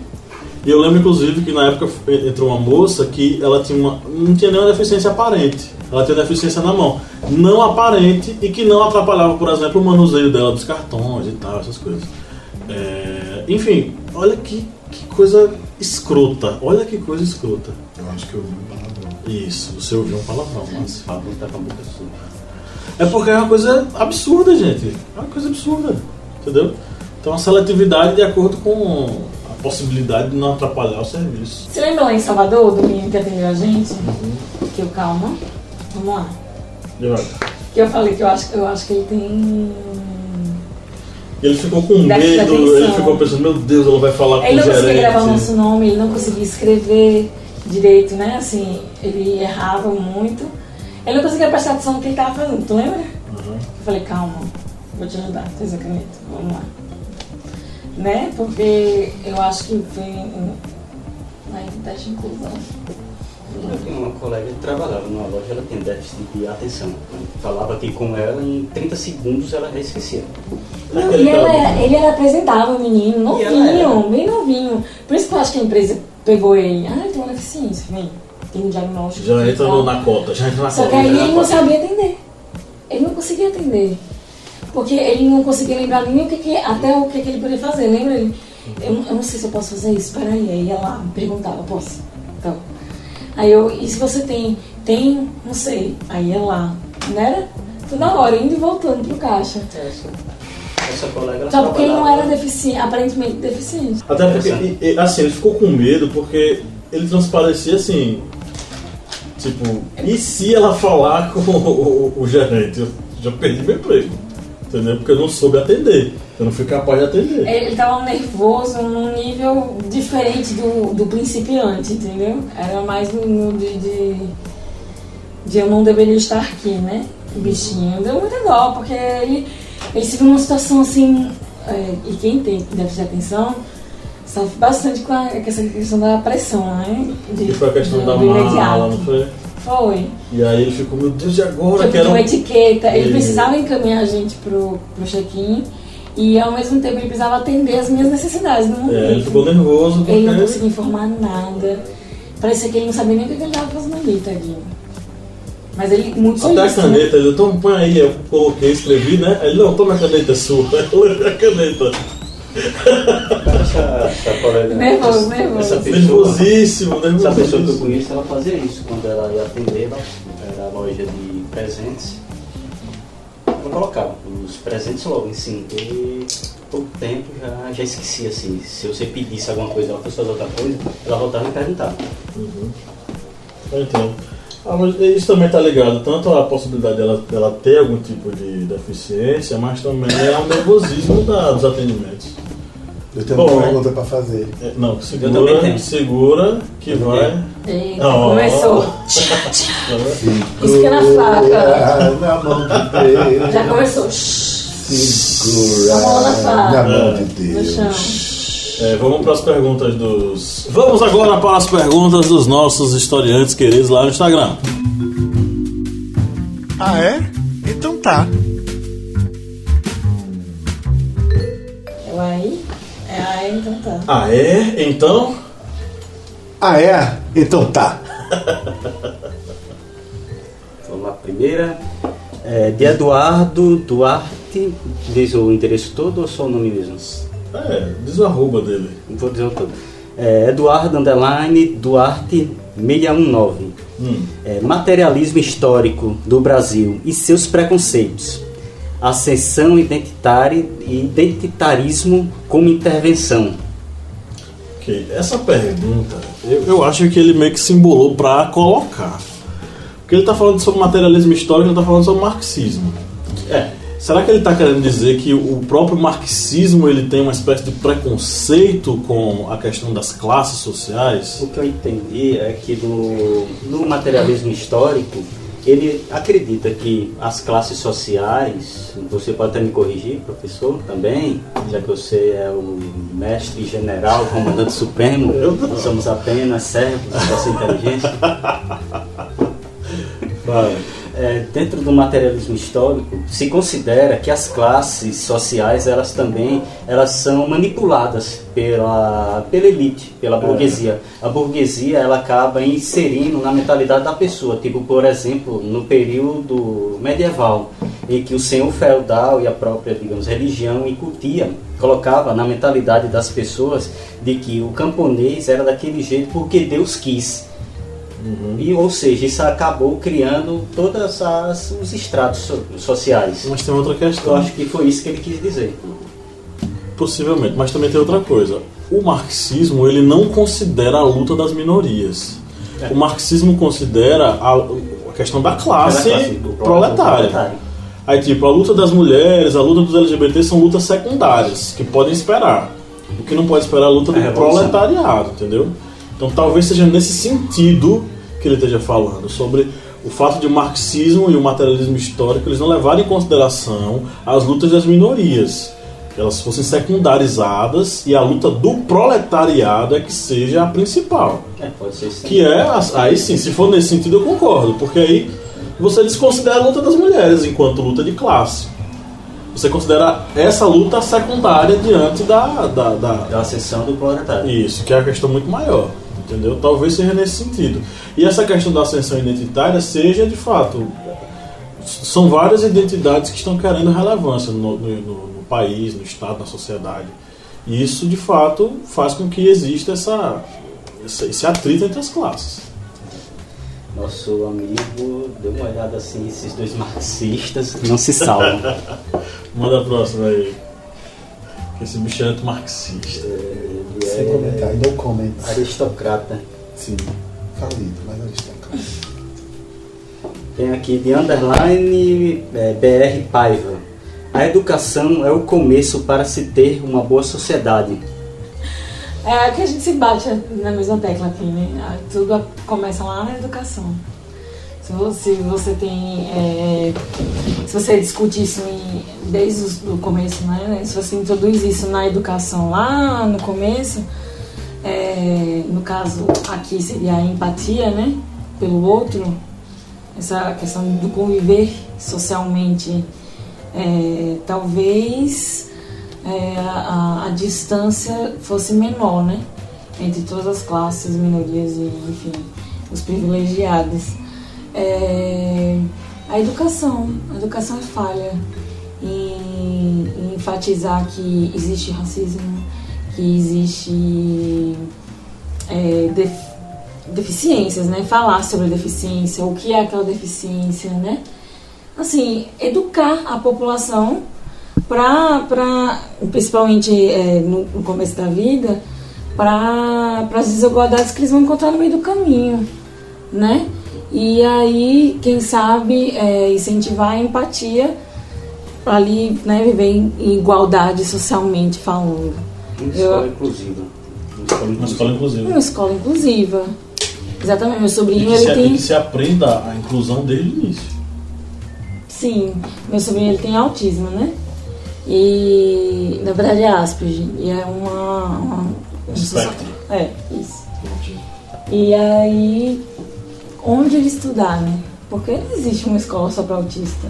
E eu lembro, inclusive, que na época entrou uma moça que ela tinha uma, não tinha nenhuma deficiência aparente. Ela tinha deficiência na mão. Não aparente e que não atrapalhava, por exemplo, o manuseio dela dos cartões e tal, essas coisas. É, enfim, olha que, que coisa escrota. Olha que coisa escrota. Eu acho que eu vi um palavrão. Isso, você ouviu um palavrão, mas. Pablo tá com a boca suja. É porque é uma coisa absurda, gente. É uma coisa absurda. Entendeu? Então a seletividade de acordo com a possibilidade de não atrapalhar o serviço. Você lembra lá em Salvador, do menino que atendeu a gente? Uhum. Que eu, calma, vamos lá. Que eu falei que eu acho, eu acho que ele tem. Ele ficou com medo, ele ficou pensando, meu Deus, ela vai falar com Ele o não conseguia gravar o gerente. nosso nome, ele não conseguia escrever direito, né? Assim, ele errava muito. Ele não conseguia prestar atenção no que ele estava fazendo, tu lembra? Uhum. Eu falei, calma, vou te ajudar, fez a caneta, vamos lá. Né? Porque eu acho que foi um, aí, teste de inclusão. Eu tinha uma colega que trabalhava numa loja, ela tinha déficit de atenção. Falava aqui com ela, em 30 segundos ela já esquecia. Não, e ela era- ele era apresentável, menino, novinho, bem novinho. Por isso que eu acho que a empresa pegou ele. Ah, ele tem uma deficiência, vem. Tem um diagnóstico. Já entra no- na cota, já entra na Só cota. que aí ele não sabia atender. Ele não conseguia atender. Porque ele não conseguia lembrar nem o que, que até o que, que ele podia fazer. Lembra ele? Eu, eu não sei se eu posso fazer isso, peraí. Aí ia lá, me perguntava, posso? Então. Aí eu, e se você tem? Tem, não sei. Aí ia lá. Não era? Toda hora, indo e voltando pro caixa. Essa, essa colega ela Só porque ele não era deficiente, aparentemente deficiente. Até porque, assim, ele ficou com medo porque ele transparecia assim. Tipo, e se ela falar com o, o- o gerente? Eu já perdi meu emprego. Entendeu? Porque eu não soube atender. Eu não fui capaz de atender. Ele, tava nervoso num nível diferente do, do principiante, entendeu? Era mais no, no de, de, de eu não deveria estar aqui, né? O bichinho. Deu muita dó, porque ele, ele se viu numa situação assim. é, e quem tem déficit de atenção sofre bastante com, a, com essa questão da pressão, né? De, Que foi a questão do- da mala, não foi? Foi. E aí ele ficou, meu Deus, e agora? Tipo, Quero... uma etiqueta. Ele E- precisava encaminhar a gente pro, pro check-in e ao mesmo tempo ele precisava atender as minhas necessidades no momento. É, ele ficou nervoso porque... Ele não conseguia informar nada. Parecia que ele não sabia nem o que ele estava fazendo ali, tadinho. Mas ele muito Até a né? caneta, ele, então põe aí, eu coloquei, escrevi, né? Ele, não, toma a caneta sua. [laughs] Levei a caneta. Essa, essa. Nervoso, essa- nervoso. Essa pessoa, Nervosíssimo, essa pessoa que eu nervosíssimo. conheço, ela fazia isso. Quando ela ia atender, ela era a loja de presentes. Ela colocava os presentes logo em cima. E pouco tempo já, já esquecia assim. Se você pedisse alguma coisa, ela fosse fazer outra coisa, ela voltava e perguntava. Eu entendo. Ah, mas isso também tá ligado tanto à possibilidade dela, dela ter algum tipo de deficiência, mas também ao nervosismo da- dos atendimentos. Eu tenho Bom. uma pergunta pra fazer. É, Não, segura, segura que Eu vai. Eita, Oh. começou. Isso que é na faca. Segura Na mão de Deus. Já começou. Segura na faca. na mão de No Deus. É, vamos para as perguntas dos. Vamos agora para as perguntas dos nossos historiantes queridos lá no Instagram. Ah, é? Então tá. Eu aí. É então tá. Ah, é? Então. Ah, é? Então tá. [laughs] Vamos lá, primeira. É, de Eduardo Duarte. Diz o endereço todo ou só o nome mesmo? É, diz o arroba dele. Vou dizer o todo. É, Eduardo Underline Duarte 619. Hum. É, materialismo histórico do Brasil e seus preconceitos. Ascensão identitária e identitarismo como intervenção. Ok, essa pergunta, eu, eu acho que ele meio que simbolou para colocar. Porque ele está falando sobre materialismo histórico, ele está falando sobre marxismo. É, Será que ele está querendo dizer que o próprio marxismo ele tem uma espécie de preconceito com a questão das classes sociais? O que eu entendi é que no, no materialismo histórico, ele acredita que as classes sociais, você pode até me corrigir, professor, também, já que você é o mestre general, comandante supremo, nós [laughs] somos apenas servos dessa inteligência. Vai. É, dentro do materialismo histórico se considera que as classes sociais elas também elas são manipuladas pela pela elite pela burguesia. A burguesia ela acaba inserindo na mentalidade da pessoa tipo por exemplo no período medieval em que o senhor feudal e a própria digamos religião incutia colocava na mentalidade das pessoas de que o camponês era daquele jeito porque Deus quis e, ou seja, isso acabou criando todos os estratos so- sociais. Mas tem outra Eu questão. acho que foi isso que ele quis dizer. Possivelmente, mas também tem outra coisa. O marxismo ele não considera a luta das minorias. É. O marxismo considera a, a questão da classe, Aquela classe, proletária. Aí, tipo, a luta das mulheres, a luta dos LGBT são lutas secundárias, que podem esperar. O que não pode esperar é a luta É do revolução. proletariado, entendeu? Então talvez seja nesse sentido que ele esteja falando, sobre o fato de o marxismo e o materialismo histórico eles não levarem em consideração as lutas das minorias. Que elas fossem secundarizadas e a luta do proletariado é que seja a principal. É, pode ser sim. Que é, aí sim, se for nesse sentido eu concordo, porque aí você desconsidera a luta das mulheres enquanto luta de classe. Você considera essa luta secundária diante da, da, da- Da ascensão do proletário. Isso, que é a questão muito maior. Entendeu? Talvez seja nesse sentido. E essa questão da ascensão identitária seja de fato. São várias identidades que estão querendo relevância no, no- no- país, no Estado, na sociedade. E isso de fato faz com que exista essa, essa- esse atrito entre as classes. Nosso amigo deu uma olhada assim, esses dois marxistas não se salvam. [laughs] Manda a próxima aí. Esse bicho é anti-marxista. Sem é comentário, no comments. aristocrata. Sim, falido, mas aristocrata. Tem aqui de underline é, BR Paiva. A educação é o começo para se ter uma boa sociedade. É que a gente se bate na mesma tecla aqui, né? Tudo começa lá na educação. Se você, você tem. é, se você discute isso em- desde o começo, né? Se você introduz isso na educação lá no começo, é, no caso aqui seria a empatia, né? Pelo outro, essa questão do conviver socialmente, é, talvez é, a, a distância fosse menor, né? Entre todas as classes, minorias e, enfim, os privilegiados. É, a educação, a educação é falha em, em enfatizar que existe racismo, que existe é, def- deficiências, né? Falar sobre deficiência, o que é aquela deficiência, né? Assim, educar a população para, principalmente é, no, no começo da vida, para as desigualdades que eles vão encontrar no meio do caminho, né? E aí, quem sabe, é, incentivar a empatia para ali né, viver em igualdade socialmente falando. Uma Eu- escola inclusiva. Uma escola inclusiva. Uma escola inclusiva. Exatamente, meu E sobrinho se, ele e tem. que se aprenda a inclusão desde o início. Sim, meu sobrinho ele tem autismo, né? E na verdade é Asperger. E é uma. uma Um espectro. É, isso. E aí, onde ele estudar, né? Porque não existe uma escola só para autista.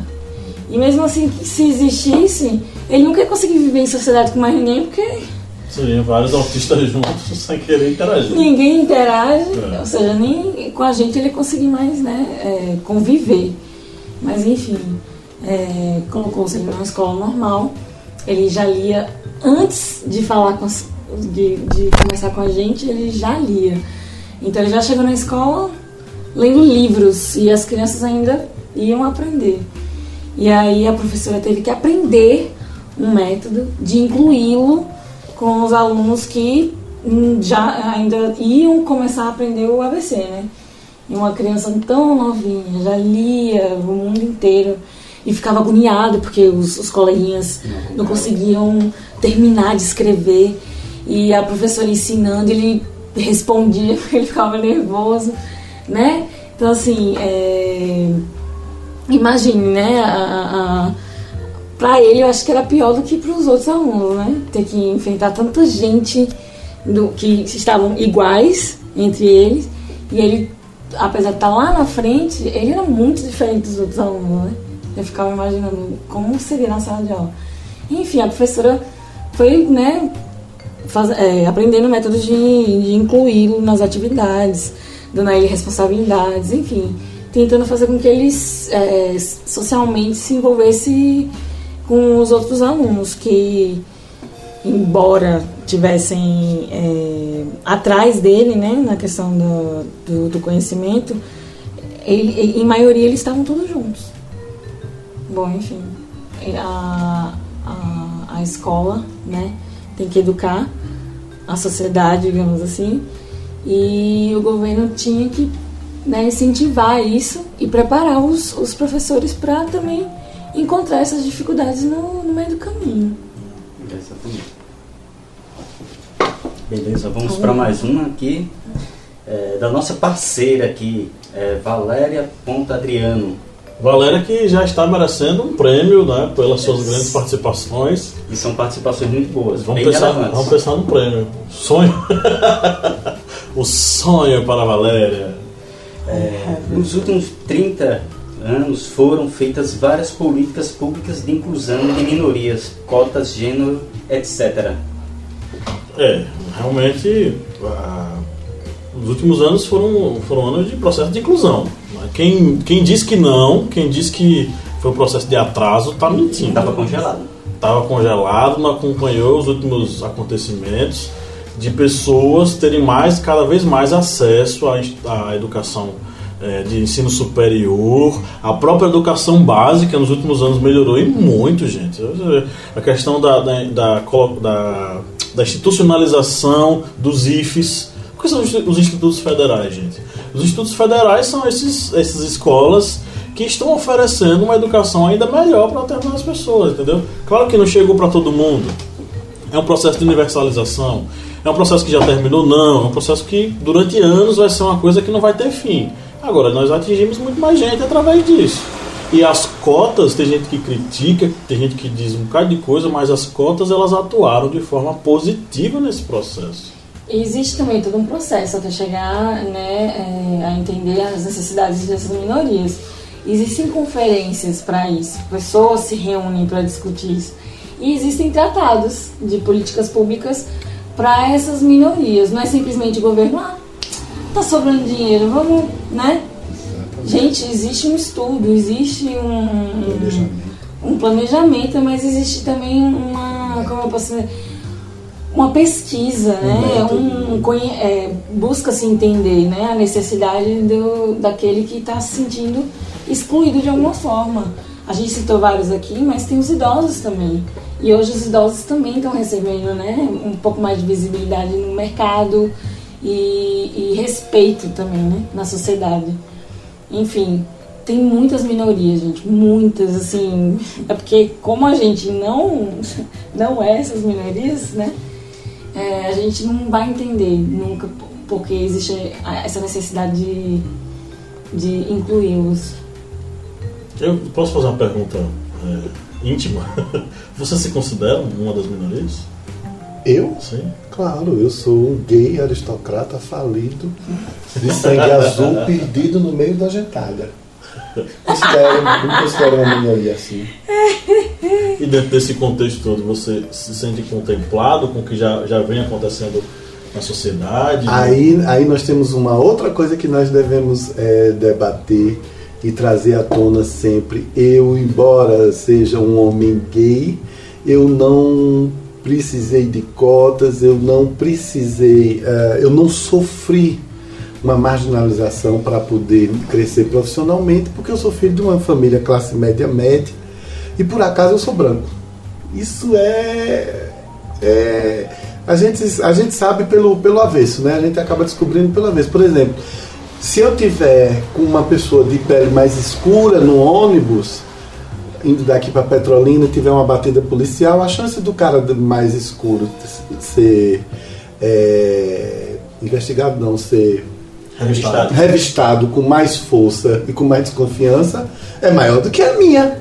E mesmo assim, se existisse, ele nunca ia conseguir viver em sociedade com mais ninguém, porque Sim, vários autistas [laughs] juntos sem querer interagir. Ninguém interage, É. ou seja, nem com a gente ele conseguir mais né, é, conviver. Mas enfim, é, colocou-se ele numa escola normal. Ele já lia antes de falar com as- de, de conversar com a gente, ele já lia. Então ele já chegou na escola lendo livros e as crianças ainda iam aprender. E aí a professora teve que aprender um método de incluí-lo com os alunos que já ainda iam começar a aprender o ABC, né? E uma criança tão novinha já lia o mundo inteiro e ficava agoniado porque os, os coleguinhas não conseguiam terminar de escrever e a professora ensinando ele respondia porque [laughs] ele ficava nervoso, né? Então assim, é... imagine, né? A, a, Pra ele, eu acho que era pior do que para os outros alunos, né? Ter que enfrentar tanta gente do, que estavam iguais entre eles e ele, apesar de estar lá na frente, ele era muito diferente dos outros alunos, né? Eu ficava imaginando como seria na sala de aula. Enfim, a professora foi, né, faz, é, aprendendo métodos de, de incluí-lo nas atividades, dando a ele responsabilidades, enfim, tentando fazer com que ele é, socialmente se envolvesse com os outros alunos que, embora tivessem é, atrás dele, né, na questão do, do, do conhecimento, ele, em maioria eles estavam todos juntos. Bom, enfim, a, a, a escola, né, tem que educar a sociedade, digamos assim, e o governo tinha que né, incentivar isso e preparar os, os professores para também encontrar essas dificuldades no, no meio do caminho. Exatamente. Beleza, vamos para mais uma aqui. É, da nossa parceira aqui, é, Valéria Ponta Adriano. Valéria que já está merecendo um prêmio, né, pelas suas grandes participações. E são participações muito boas, Vamos bem pensar, relevantes. vamos pensar no prêmio. Sonho. [laughs] o sonho para a Valéria. É, nos últimos 30 anos foram feitas várias políticas públicas de inclusão de minorias, cotas, gênero, etc. É, realmente, os últimos anos foram, foram anos de processo de inclusão. Quem, quem diz que não, quem diz que foi um processo de atraso, está mentindo. Estava congelado. Estava congelado, não acompanhou os últimos acontecimentos de pessoas terem mais, cada vez mais acesso à, à educação eh, de ensino superior, a própria educação básica nos últimos anos melhorou e muito, gente. A questão da, da, da, da- da institucionalização dos IFES. O que são os institutos federais, gente? Os institutos federais são esses, essas escolas que estão oferecendo uma educação ainda melhor para determinadas pessoas, entendeu? Claro que não chegou para todo mundo. É um processo de universalização. É um processo que já terminou? Não. É um processo que durante anos vai ser uma coisa que não vai ter fim. Agora, nós atingimos muito mais gente através disso. E as cotas, tem gente que critica, tem gente que diz um bocado de coisa, mas as cotas elas atuaram de forma positiva nesse processo. E existe também todo um processo até chegar né, é, a entender as necessidades dessas minorias. Existem conferências para isso, pessoas se reúnem para discutir isso. E existem tratados de políticas públicas para essas minorias. Não é simplesmente o governo, ah, tá sobrando dinheiro, vamos, né? Gente, existe um estudo, existe um, Planejamento. um planejamento, mas existe também uma, como eu posso dizer, uma pesquisa, né? método. Um, é, busca-se entender né? a necessidade do, daquele que está se sentindo excluído de alguma forma. A gente citou vários aqui, mas tem os idosos também. E hoje os idosos também estão recebendo né? um pouco mais de visibilidade no mercado e, e respeito também né? na sociedade. Enfim, tem muitas minorias, gente, muitas, assim. É porque como a gente não, não é essas minorias, né? é, a gente não vai entender nunca porque existe essa necessidade de, de incluí-los. Eu posso fazer uma pergunta é, íntima? [laughs] Você se considera uma das minorias? Eu? Sim. Claro, eu sou um gay aristocrata falido, de sangue azul, [laughs] perdido no meio da gentalha. Considero, me considero uma minoria assim. E dentro desse contexto todo, você se sente contemplado com o que já, já vem acontecendo na sociedade? Aí, aí nós temos uma outra coisa que nós devemos é, debater e trazer à tona sempre. Eu, embora seja um homem gay, eu não precisei de cotas, eu não precisei, uh, eu não sofri uma marginalização para poder crescer profissionalmente, porque eu sou filho de uma família classe média média e por acaso eu sou branco. Isso é, é a gente a gente sabe pelo pelo avesso, né? A gente acaba descobrindo pelo avesso. Por exemplo, se eu tiver com uma pessoa de pele mais escura no ônibus, indo daqui para Petrolina, tiver uma batida policial, a chance do cara mais escuro ser é, investigado, não, ser Revistado. revistado com mais força e com mais desconfiança é maior do que a minha.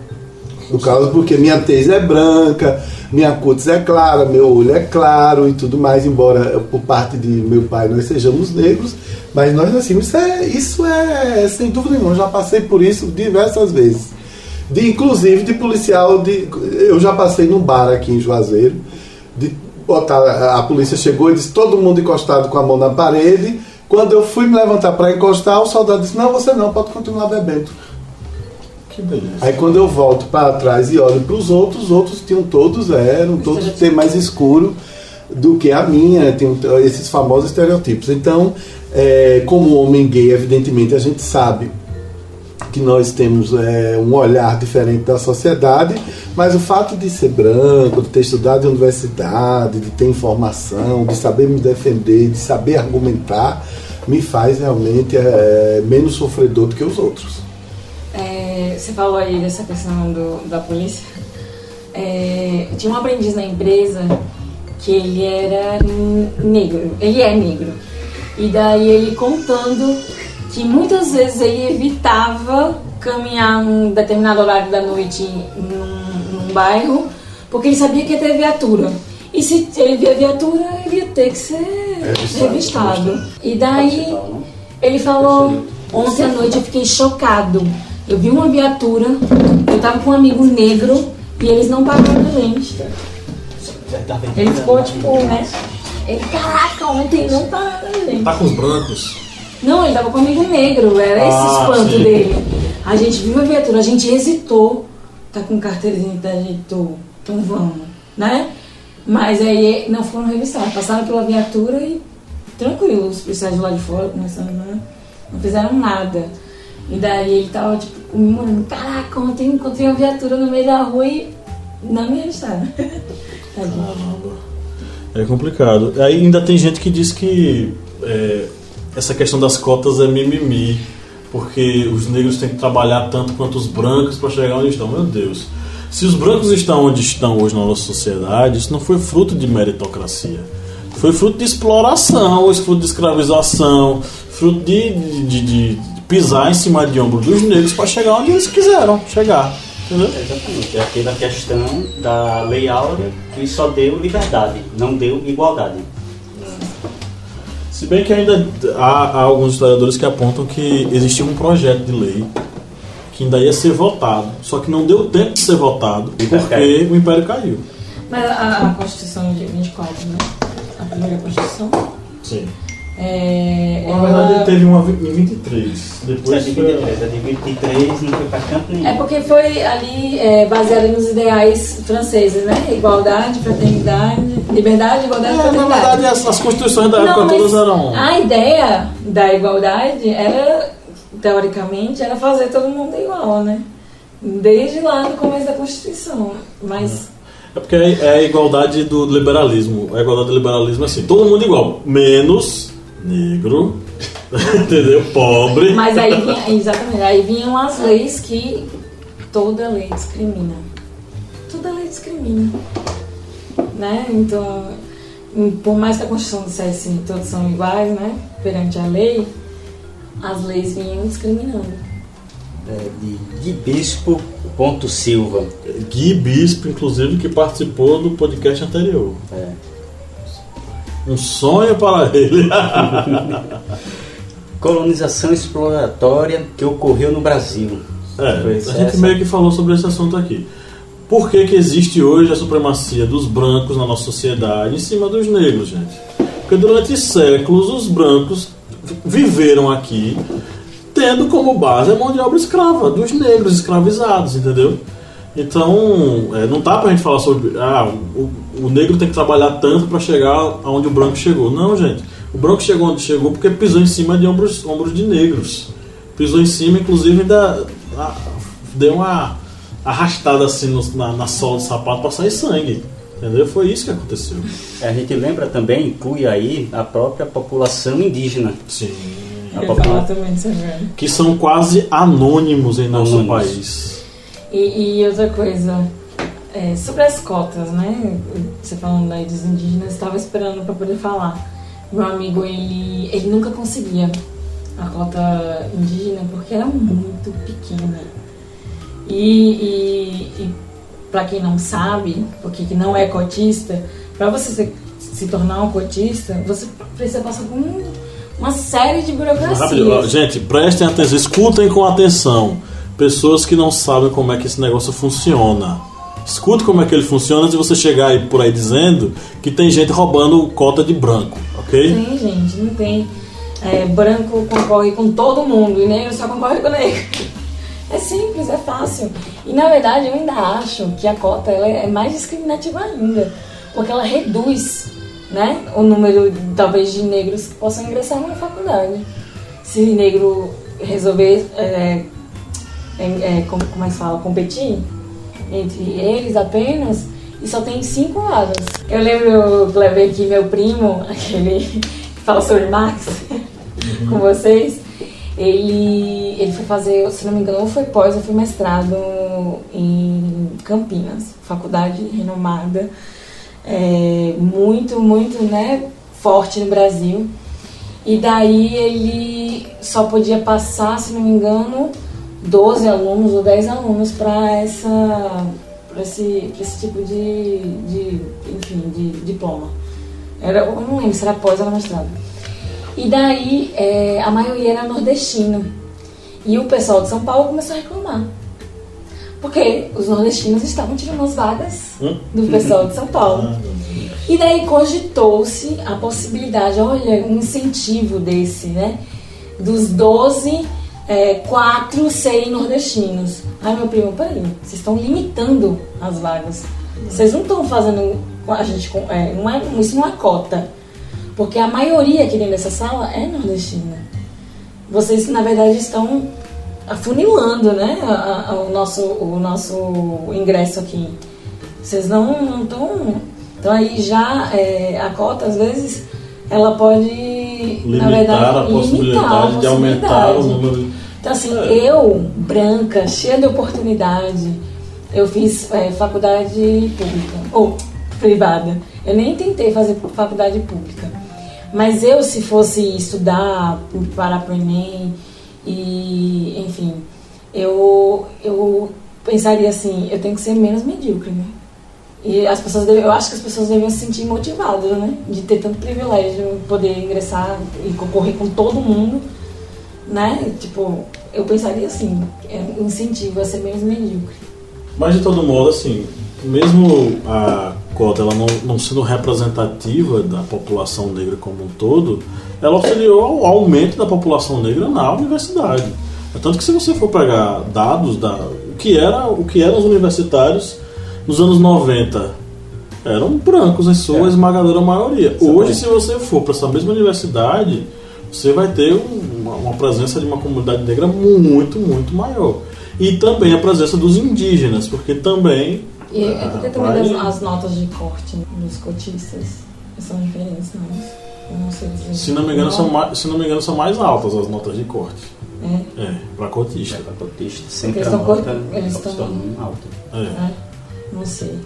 No caso, porque minha tese é branca, minha cutis é clara, meu olho é claro e tudo mais, embora por parte de meu pai nós sejamos negros, mas nós nascemos. Isso é, isso é sem dúvida nenhuma, já passei por isso diversas vezes. De, inclusive de policial, de, eu já passei num bar aqui em Juazeiro, de botar, a polícia chegou e disse todo mundo encostado com a mão na parede. Quando eu fui me levantar para encostar, o soldado disse: Não, você não, pode continuar bebendo. Que beleza. Aí quando eu volto para trás e olho para os outros, os outros tinham todos, eram todos ter mais escuro do que a minha, tem esses famosos estereotipos. Então, é, como homem gay, evidentemente a gente sabe que nós temos é, um olhar diferente da sociedade, mas o fato de ser branco, de ter estudado em universidade, de ter informação, de saber me defender, de saber argumentar, me faz realmente é, menos sofredor do que os outros. É, você falou aí dessa questão do, da polícia. É, tinha um aprendiz na empresa que ele era negro, ele é negro. E daí ele contando que muitas vezes ele evitava caminhar num determinado horário da noite num, num bairro, porque ele sabia que ia ter viatura. E se ele via viatura, ele ia ter que ser Revistado. revistado. E daí ele falou, ontem à noite eu fiquei chocado. Eu vi uma viatura, eu tava com um amigo negro e eles não pagaram a gente. Ele ficou tipo, né? Ele, caraca, ontem não pagaram a gente. Tá com os brancos? Não, ele tava com um amigo negro, era esse Ah, espanto sim. dele. A gente viu a viatura, a gente hesitou. Tá com carteirinha da gente, então vamos, né? Mas aí não foram revistados, passaram pela viatura e tranquilo, os policiais de lá de fora começando, né? Não fizeram nada. E daí ele tava tipo comemorando, caraca, ontem encontrei uma viatura no meio da rua e não me. [laughs] Tadinho. É complicado. Aí ainda tem gente que diz que é, essa questão das cotas é mimimi, porque os negros têm que trabalhar tanto quanto os brancos para chegar onde estão. Meu Deus. Se os brancos estão onde estão hoje na nossa sociedade, isso não foi fruto de meritocracia. Foi fruto de exploração, fruto de escravização, fruto de, de- de- de pisar em cima de ombro dos negros para chegar onde eles quiseram chegar. Entendeu? Exatamente. É aquela questão da Lei Áurea que só deu liberdade, não deu igualdade. Se bem que ainda há, há alguns historiadores que apontam que existia um projeto de lei que ainda ia ser votado, só que não deu tempo de ser votado porque caiu. o Império caiu. Mas a, a Constituição de 24, né? A primeira Constituição. Sim. É, Na ela- verdade, ele teve uma em 23. Isso é Depois de foi... 23, é de 23 não foi pra canto nenhum. É porque foi ali é, baseado nos ideais franceses, né? Igualdade, fraternidade, liberdade, igualdade, É, na fraternidade. verdade, as, as constituições da época Não, todas eram. A ideia da igualdade era, teoricamente, era fazer todo mundo igual, né? Desde lá no começo da Constituição. Mas É porque é é a igualdade do liberalismo. A igualdade do liberalismo é assim: todo mundo igual, menos negro, [laughs] entendeu? Pobre. Mas aí vinha, exatamente, aí vinham as leis que toda lei discrimina. Toda lei discrimina. Né? Então, por mais que a Constituição dissesse que todos são iguais, né? Perante a lei, as leis vinham discriminando. É, de Gui Bispo ponto Silva. Gui Bispo, inclusive, que participou do podcast anterior. É. Um sonho para ele. [laughs] colonização exploratória que ocorreu no Brasil. É, a gente meio que falou sobre esse assunto aqui. Por que, que existe hoje a supremacia dos brancos na nossa sociedade em cima dos negros, gente? Porque durante séculos os brancos vi- viveram aqui tendo como base a mão de obra escrava, dos negros escravizados, entendeu? Então, é, não dá pra gente falar sobre. Ah, o, o negro tem que trabalhar tanto para chegar aonde o branco chegou. Não, gente. O branco chegou onde chegou porque pisou em cima de ombros, ombros de negros. Pisou em cima, inclusive, ainda ah, deu uma arrastada assim no- na, na sola do sapato para sair sangue. Entendeu? Foi isso que aconteceu. A gente lembra também, inclui aí a própria população indígena. Sim. A popula- também. Que são quase anônimos em nosso Anônimos. país. E, e outra coisa, é, sobre as cotas, né? Você falando aí dos indígenas, estava esperando para poder falar. Meu amigo, ele, ele nunca conseguia a cota indígena porque era muito pequena. E, e, e para quem não sabe, porque que não é cotista, para você se, se tornar um cotista, você precisa passar por um- uma série de burocracias. Rápido, gente, prestem atenção, escutem com atenção. Pessoas que não sabem como é que esse negócio funciona. Escute como é que ele funciona de você chegar aí por aí dizendo que tem gente roubando cota de branco, ok? Tem, gente, não tem. É, branco concorre com todo mundo e negro só concorre com negro. É simples, é fácil. E na verdade eu ainda acho que a cota ela é mais discriminativa ainda, porque ela reduz né, o número, talvez, de negros que possam ingressar numa faculdade. Se negro resolver, é, é, é, como, como é que fala, competir entre eles apenas, e só tem cinco vagas. Eu lembro, Kleber, que meu primo, [laughs] aquele que fala sobre Marx com vocês, ele, ele foi fazer, se não me engano, ou foi pós ou foi mestrado em Campinas, faculdade renomada, é, muito, muito né, forte no Brasil. E daí ele só podia passar, se não me engano, 12 alunos ou 10 alunos para essa para esse, pra esse tipo de, de enfim, de diploma. Era, eu não lembro se era pós ou era mestrado. E daí é, a maioria era nordestino. E o pessoal de São Paulo começou a reclamar. Porque os nordestinos estavam tirando as vagas Hum? do pessoal de São Paulo. [laughs] E daí cogitou-se a possibilidade, olha, um incentivo desse, né? Dos 12, é, quatro serem nordestinos. Ai, meu primo, peraí, vocês estão limitando as vagas. Vocês não estão fazendo a gente, é, não é, isso não é cota. Porque a maioria aqui dentro dessa sala é nordestina. Vocês, na verdade, estão afunilando, né? a- a- o, nosso, o nosso ingresso aqui. Vocês não estão. Então aí já é, a cota, às vezes, ela pode, Limitar na verdade, a possibilidade a de aumentar o número. Então, assim, É. eu, branca, cheia de oportunidade, eu fiz é, faculdade pública, ou privada. Eu nem tentei fazer faculdade pública. Mas eu, se fosse estudar, parar para o Enem, e, enfim, eu, eu pensaria assim, eu tenho que ser menos medíocre, né? E as pessoas eu acho que as pessoas devem se sentir motivadas, né? De ter tanto privilégio, poder ingressar e concorrer com todo mundo, né? Tipo, eu pensaria assim, é um incentivo a ser menos medíocre. Mas de todo modo, assim, mesmo a cota ela não, não sendo representativa da população negra como um todo, ela auxiliou ao aumento da população negra na universidade. É Tanto que se você for pegar dados da o que era o que eram os universitários nos anos 90 eram brancos em sua É. esmagadora maioria. Exatamente. Hoje, se você for para essa mesma universidade, você vai ter um- uma, uma presença de uma comunidade negra muito, muito maior. E também a presença dos indígenas, porque também. E é ah, porque também vai- as notas de corte dos cotistas são diferentes, não? Eu não sei dizer. se não me engano, são mais, se não me engano, são mais altas as notas de corte. É. É, para cotista. Para cotista, sempre Eles a estão nota eles estão- alta. É. né? Não sei.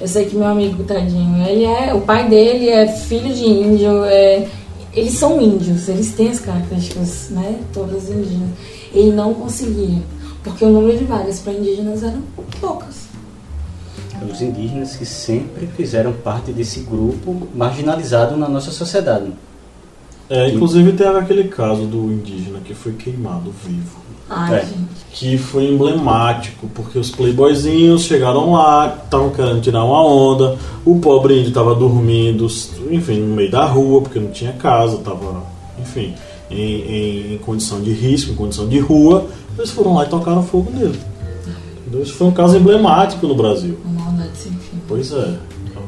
Eu sei que meu amigo, tadinho, ele é. O pai dele é filho de índio, é, eles são índios, eles têm as características, né? Todas indígenas. Ele não conseguia, porque o número de vagas para indígenas eram poucas. Os indígenas que sempre fizeram parte desse grupo marginalizado na nossa sociedade. É, inclusive teve aquele caso do indígena que foi queimado vivo. Ai, É. gente. Que foi emblemático, porque os playboyzinhos chegaram lá, estavam querendo tirar uma onda, o pobre índio estava dormindo, enfim, no meio da rua, porque não tinha casa, estava, enfim, em, em- em condição de risco, em condição de rua, eles foram lá e tocaram fogo nele. Entendeu? Isso foi um caso emblemático no Brasil. Uma maldade sem fim. Pois é, então,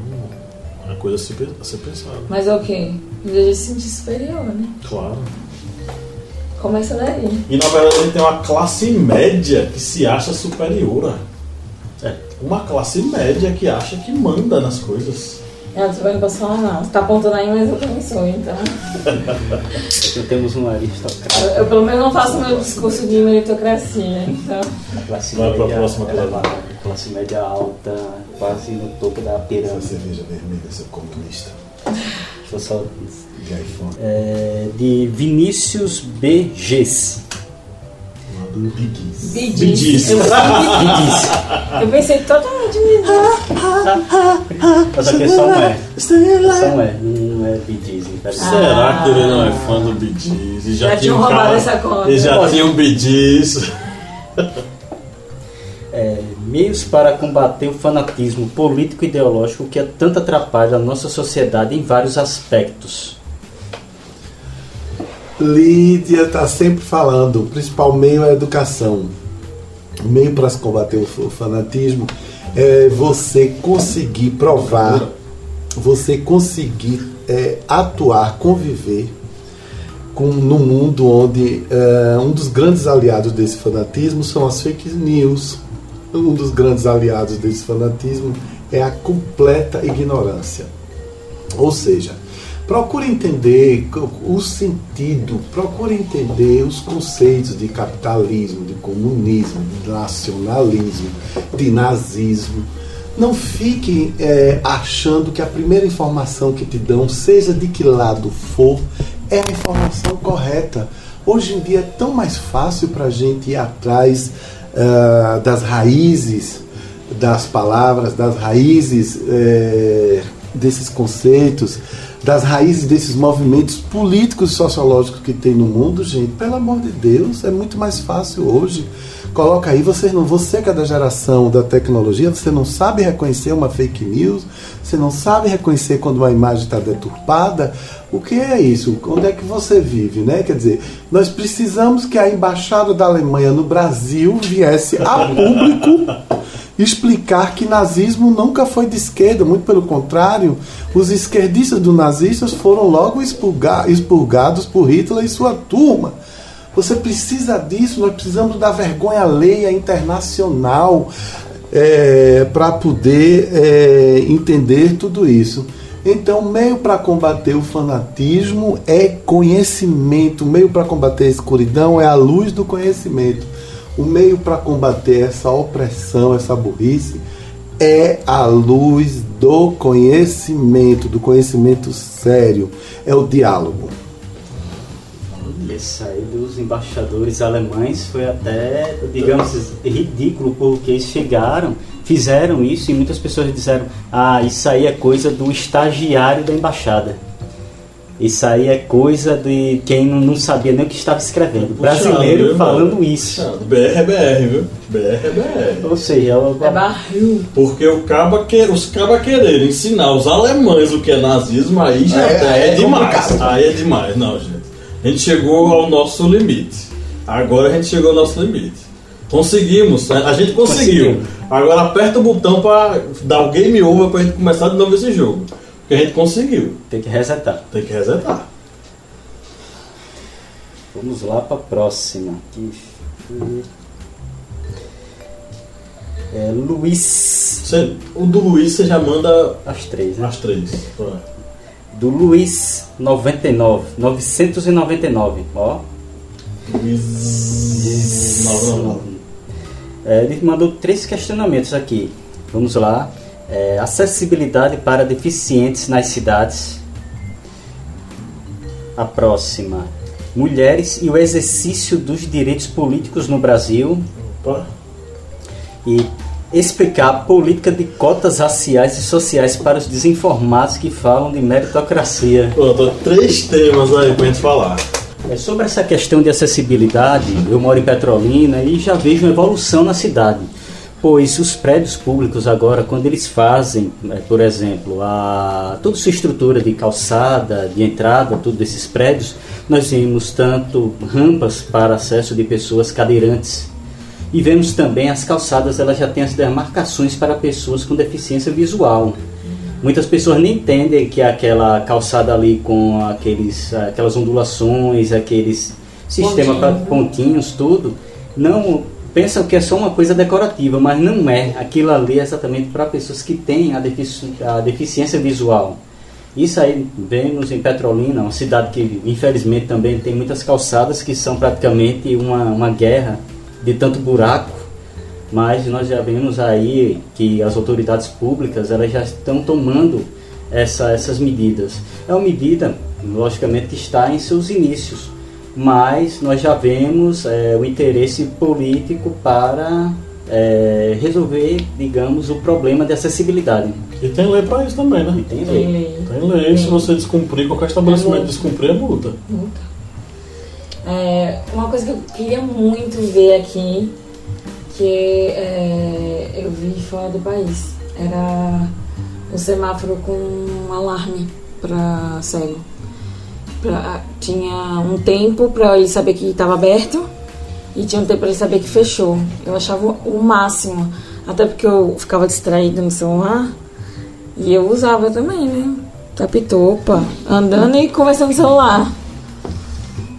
é uma coisa a se, pe- a ser pensada. Mas é o quê? Ele deve se sentir superior, né? Claro. Começa daí. E na verdade a gente tem uma classe média que se acha superior. É, uma classe média que acha que manda nas coisas. É, você vai não posso falar não. Você tá apontando aí, mas eu também sou, então. Então temos um aristocrata. Eu, eu pelo menos não faço meu discurso de meritocracia, então. A classe Vai pra média próxima, Clara. elevada, classe média alta, quase no topo da Essa pirâmide. cerveja vermelha, seu comunista. Eu só Gaifone. é, de Vinícius B. Gess. Biguis. Bidis. Bidis. Eu, eu pensei totalmente nisso. Mas a questão não é. Questão é, não é Gees, infelizmente. Será que ele não é fã do? E já, Já tinha tinham um roubado cara, essa conta. E já tinha um. É, [laughs] meios para combater o fanatismo político e ideológico que tanto atrapalha a nossa sociedade em vários aspectos. Lídia está sempre falando, o principal meio é a educação. O meio para se combater o o fanatismo é você conseguir provar, você conseguir é, atuar, conviver com, no mundo onde é, um dos grandes aliados desse fanatismo são as fake news. Um dos grandes aliados desse fanatismo é a completa ignorância. Ou seja, procure entender o sentido, procure entender os conceitos de capitalismo, de comunismo, de nacionalismo, de nazismo. Não fique eh, achando que a primeira informação que te dão, seja de que lado for, é a informação correta. Hoje em dia é tão mais fácil para a gente ir atrás ah, das raízes das palavras, das raízes eh, desses conceitos, das raízes desses movimentos políticos e sociológicos que tem no mundo, gente, pelo amor de Deus, é muito mais fácil hoje. Coloca aí, você não, você que é da geração da tecnologia, você não sabe reconhecer uma fake news, você não sabe reconhecer quando uma imagem está deturpada. O que é isso? Onde é que você vive, né? Quer dizer, nós precisamos que a embaixada da Alemanha no Brasil viesse a público explicar que nazismo nunca foi de esquerda, muito pelo contrário, os esquerdistas do nazistas foram logo expurga- expurgados por Hitler e sua turma. Você precisa disso, nós precisamos da vergonha alheia internacional para poder é, entender tudo isso. Então, meio para combater o fanatismo é conhecimento, o meio para combater a escuridão é a luz do conhecimento. O meio para combater essa opressão, essa burrice, é a luz do conhecimento, do conhecimento sério, é o diálogo. Isso aí dos embaixadores alemães foi até, digamos, ridículo, porque eles chegaram, fizeram isso e muitas pessoas disseram: ah, isso aí é coisa do estagiário da embaixada. Isso aí é coisa de quem não, sabia nem o que estava escrevendo. Puxado, Brasileiro viu, falando mano? isso. Puxado. BR é BR, viu? BR é BR. Ou seja, ela, É barril. Porque o caba que, os cabas quererem ensinar os alemães o que é nazismo, aí já É, é, é demais. complicado. Aí é demais, não, gente. A gente chegou ao nosso limite. Agora a gente chegou ao nosso limite. Conseguimos, né? a gente conseguiu. Conseguimos. Agora aperta o botão para dar o game over pra gente começar de novo esse jogo. Porque a gente conseguiu. tem que resetar. Tem que resetar. Vamos lá para a próxima. Aqui. É, Luiz. Você- o do Luiz você já manda As três, né? as três. Vai. Do Luiz 99. 999. Ó. Luiz. Não, não, não. É, ele mandou três questionamentos aqui. Vamos lá. É, acessibilidade para deficientes nas cidades. A próxima. Mulheres e o exercício dos direitos políticos no Brasil. Opa. E explicar a política de cotas raciais e sociais para os desinformados que falam de meritocracia. Pronto, três temas aí pra gente falar. É, sobre essa questão de acessibilidade, eu moro em Petrolina e já vejo uma evolução na cidade. Pois os prédios públicos agora, quando eles fazem, é, por exemplo, a, toda sua estrutura de calçada, de entrada, todos esses prédios, nós vemos tanto rampas para acesso de pessoas cadeirantes e vemos também as calçadas, elas já têm as demarcações para pessoas com deficiência visual. Muitas pessoas nem entendem que aquela calçada ali com aqueles, aquelas ondulações, aqueles sistema para pontinhos, tudo, não pensam que é só uma coisa decorativa, mas não é. Aquilo ali é exatamente para pessoas que têm a, defici a deficiência visual. Isso aí vemos em Petrolina, uma cidade que infelizmente também tem muitas calçadas que são praticamente uma, uma guerra de tanto buraco, mas nós já vemos aí que as autoridades públicas elas já estão tomando essa, essas medidas. É uma medida, logicamente, que está em seus inícios, mas nós já vemos é, o interesse político para é, resolver, digamos, o problema de acessibilidade. E tem lei para isso também, né? E tem lei. Tem lei. Tem. Se você descumprir, qualquer estabelecimento é descumprir é multa. Multa. É, uma coisa que eu queria muito ver aqui, que é, eu vi fora do país, era o semáforo com um alarme para cego. Pra, tinha um tempo para ele saber que estava aberto e tinha um tempo para ele saber que fechou. Eu achava o máximo, até porque eu ficava distraída no celular e eu usava também, né? Tapitopa, andando e conversando no celular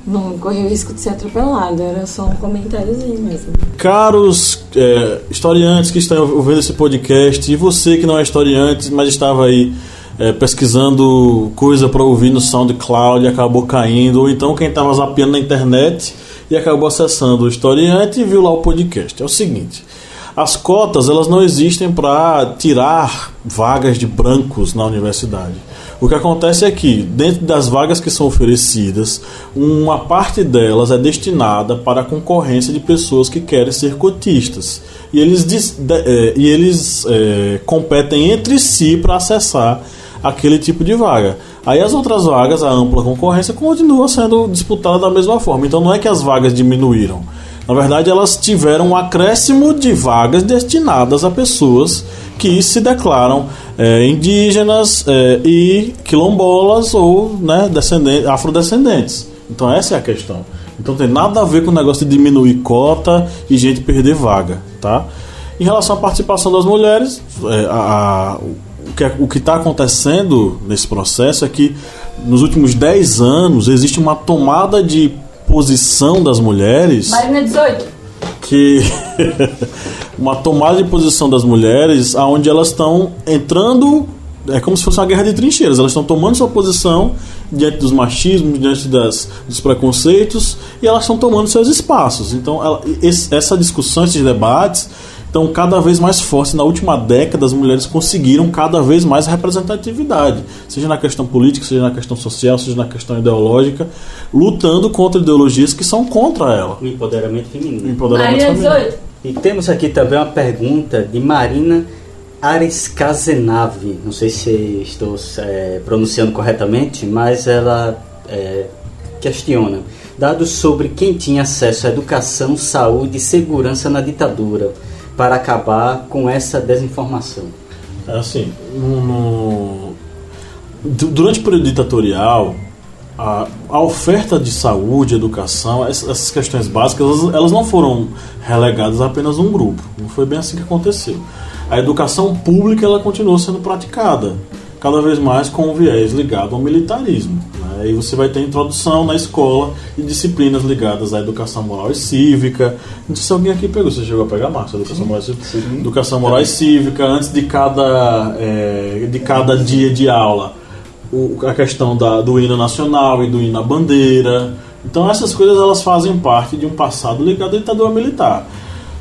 não correu o risco de ser atropelado, era só um comentáriozinho mesmo. Caros é, historiantes que estão ouvindo esse podcast, e você que não é historiante, mas estava aí é, pesquisando coisa para ouvir no SoundCloud e acabou caindo, ou então quem estava zapeando na internet e acabou acessando o historiante e viu lá o podcast. É o seguinte. As cotas elas não existem para tirar vagas de brancos na universidade. O que acontece é que, dentro das vagas que são oferecidas, uma parte delas é destinada para a concorrência de pessoas que querem ser cotistas. E eles, de, é, e eles é, competem entre si para acessar aquele tipo de vaga. Aí as outras vagas, a ampla concorrência, continua sendo disputada da mesma forma. Então não é que as vagas diminuíram. Na verdade, elas tiveram um acréscimo de vagas destinadas a pessoas que se declaram é, indígenas é, e quilombolas ou né, descendentes, afrodescendentes. Então essa é a questão. Então tem nada a ver com o negócio de diminuir cota e gente perder vaga, tá? Em relação à participação das mulheres, é, a, a, o que está acontecendo nesse processo é que nos últimos 10 anos existe uma tomada de posição das mulheres. Marina 18 que [laughs] uma tomada de posição das mulheres aonde elas estão entrando é como se fosse uma guerra de trincheiras elas estão tomando sua posição diante dos machismos diante das, dos preconceitos e elas estão tomando seus espaços então ela, esse, essa discussão esses debates então, cada vez mais fortes. Na última década, as mulheres conseguiram cada vez mais representatividade, seja na questão política, seja na questão social, seja na questão ideológica, lutando contra ideologias que são contra ela. O empoderamento feminino. empoderamento feminino. E temos aqui também uma pergunta de Marina Ares Kazenave. Não sei se estou é, pronunciando corretamente, mas ela é, questiona. Dados sobre quem tinha acesso à educação, saúde e segurança na ditadura para acabar com essa desinformação? Assim, no, no, durante o período ditatorial, a, a, oferta de saúde, educação, essas questões básicas, elas, elas, não foram relegadas a apenas um grupo. Não foi bem assim que aconteceu. A educação pública ela continuou sendo praticada, cada vez mais com um viés ligado ao militarismo. Aí você vai ter introdução na escola e disciplinas ligadas à educação moral e cívica. Não sei se alguém aqui pegou, você chegou a pegar, Márcio? Educação, moral, e, educação moral e cívica, antes de cada, é, de cada dia de aula. O, a questão da, do hino nacional e do hino à bandeira. Então essas coisas elas fazem parte de um passado ligado à ditadura militar.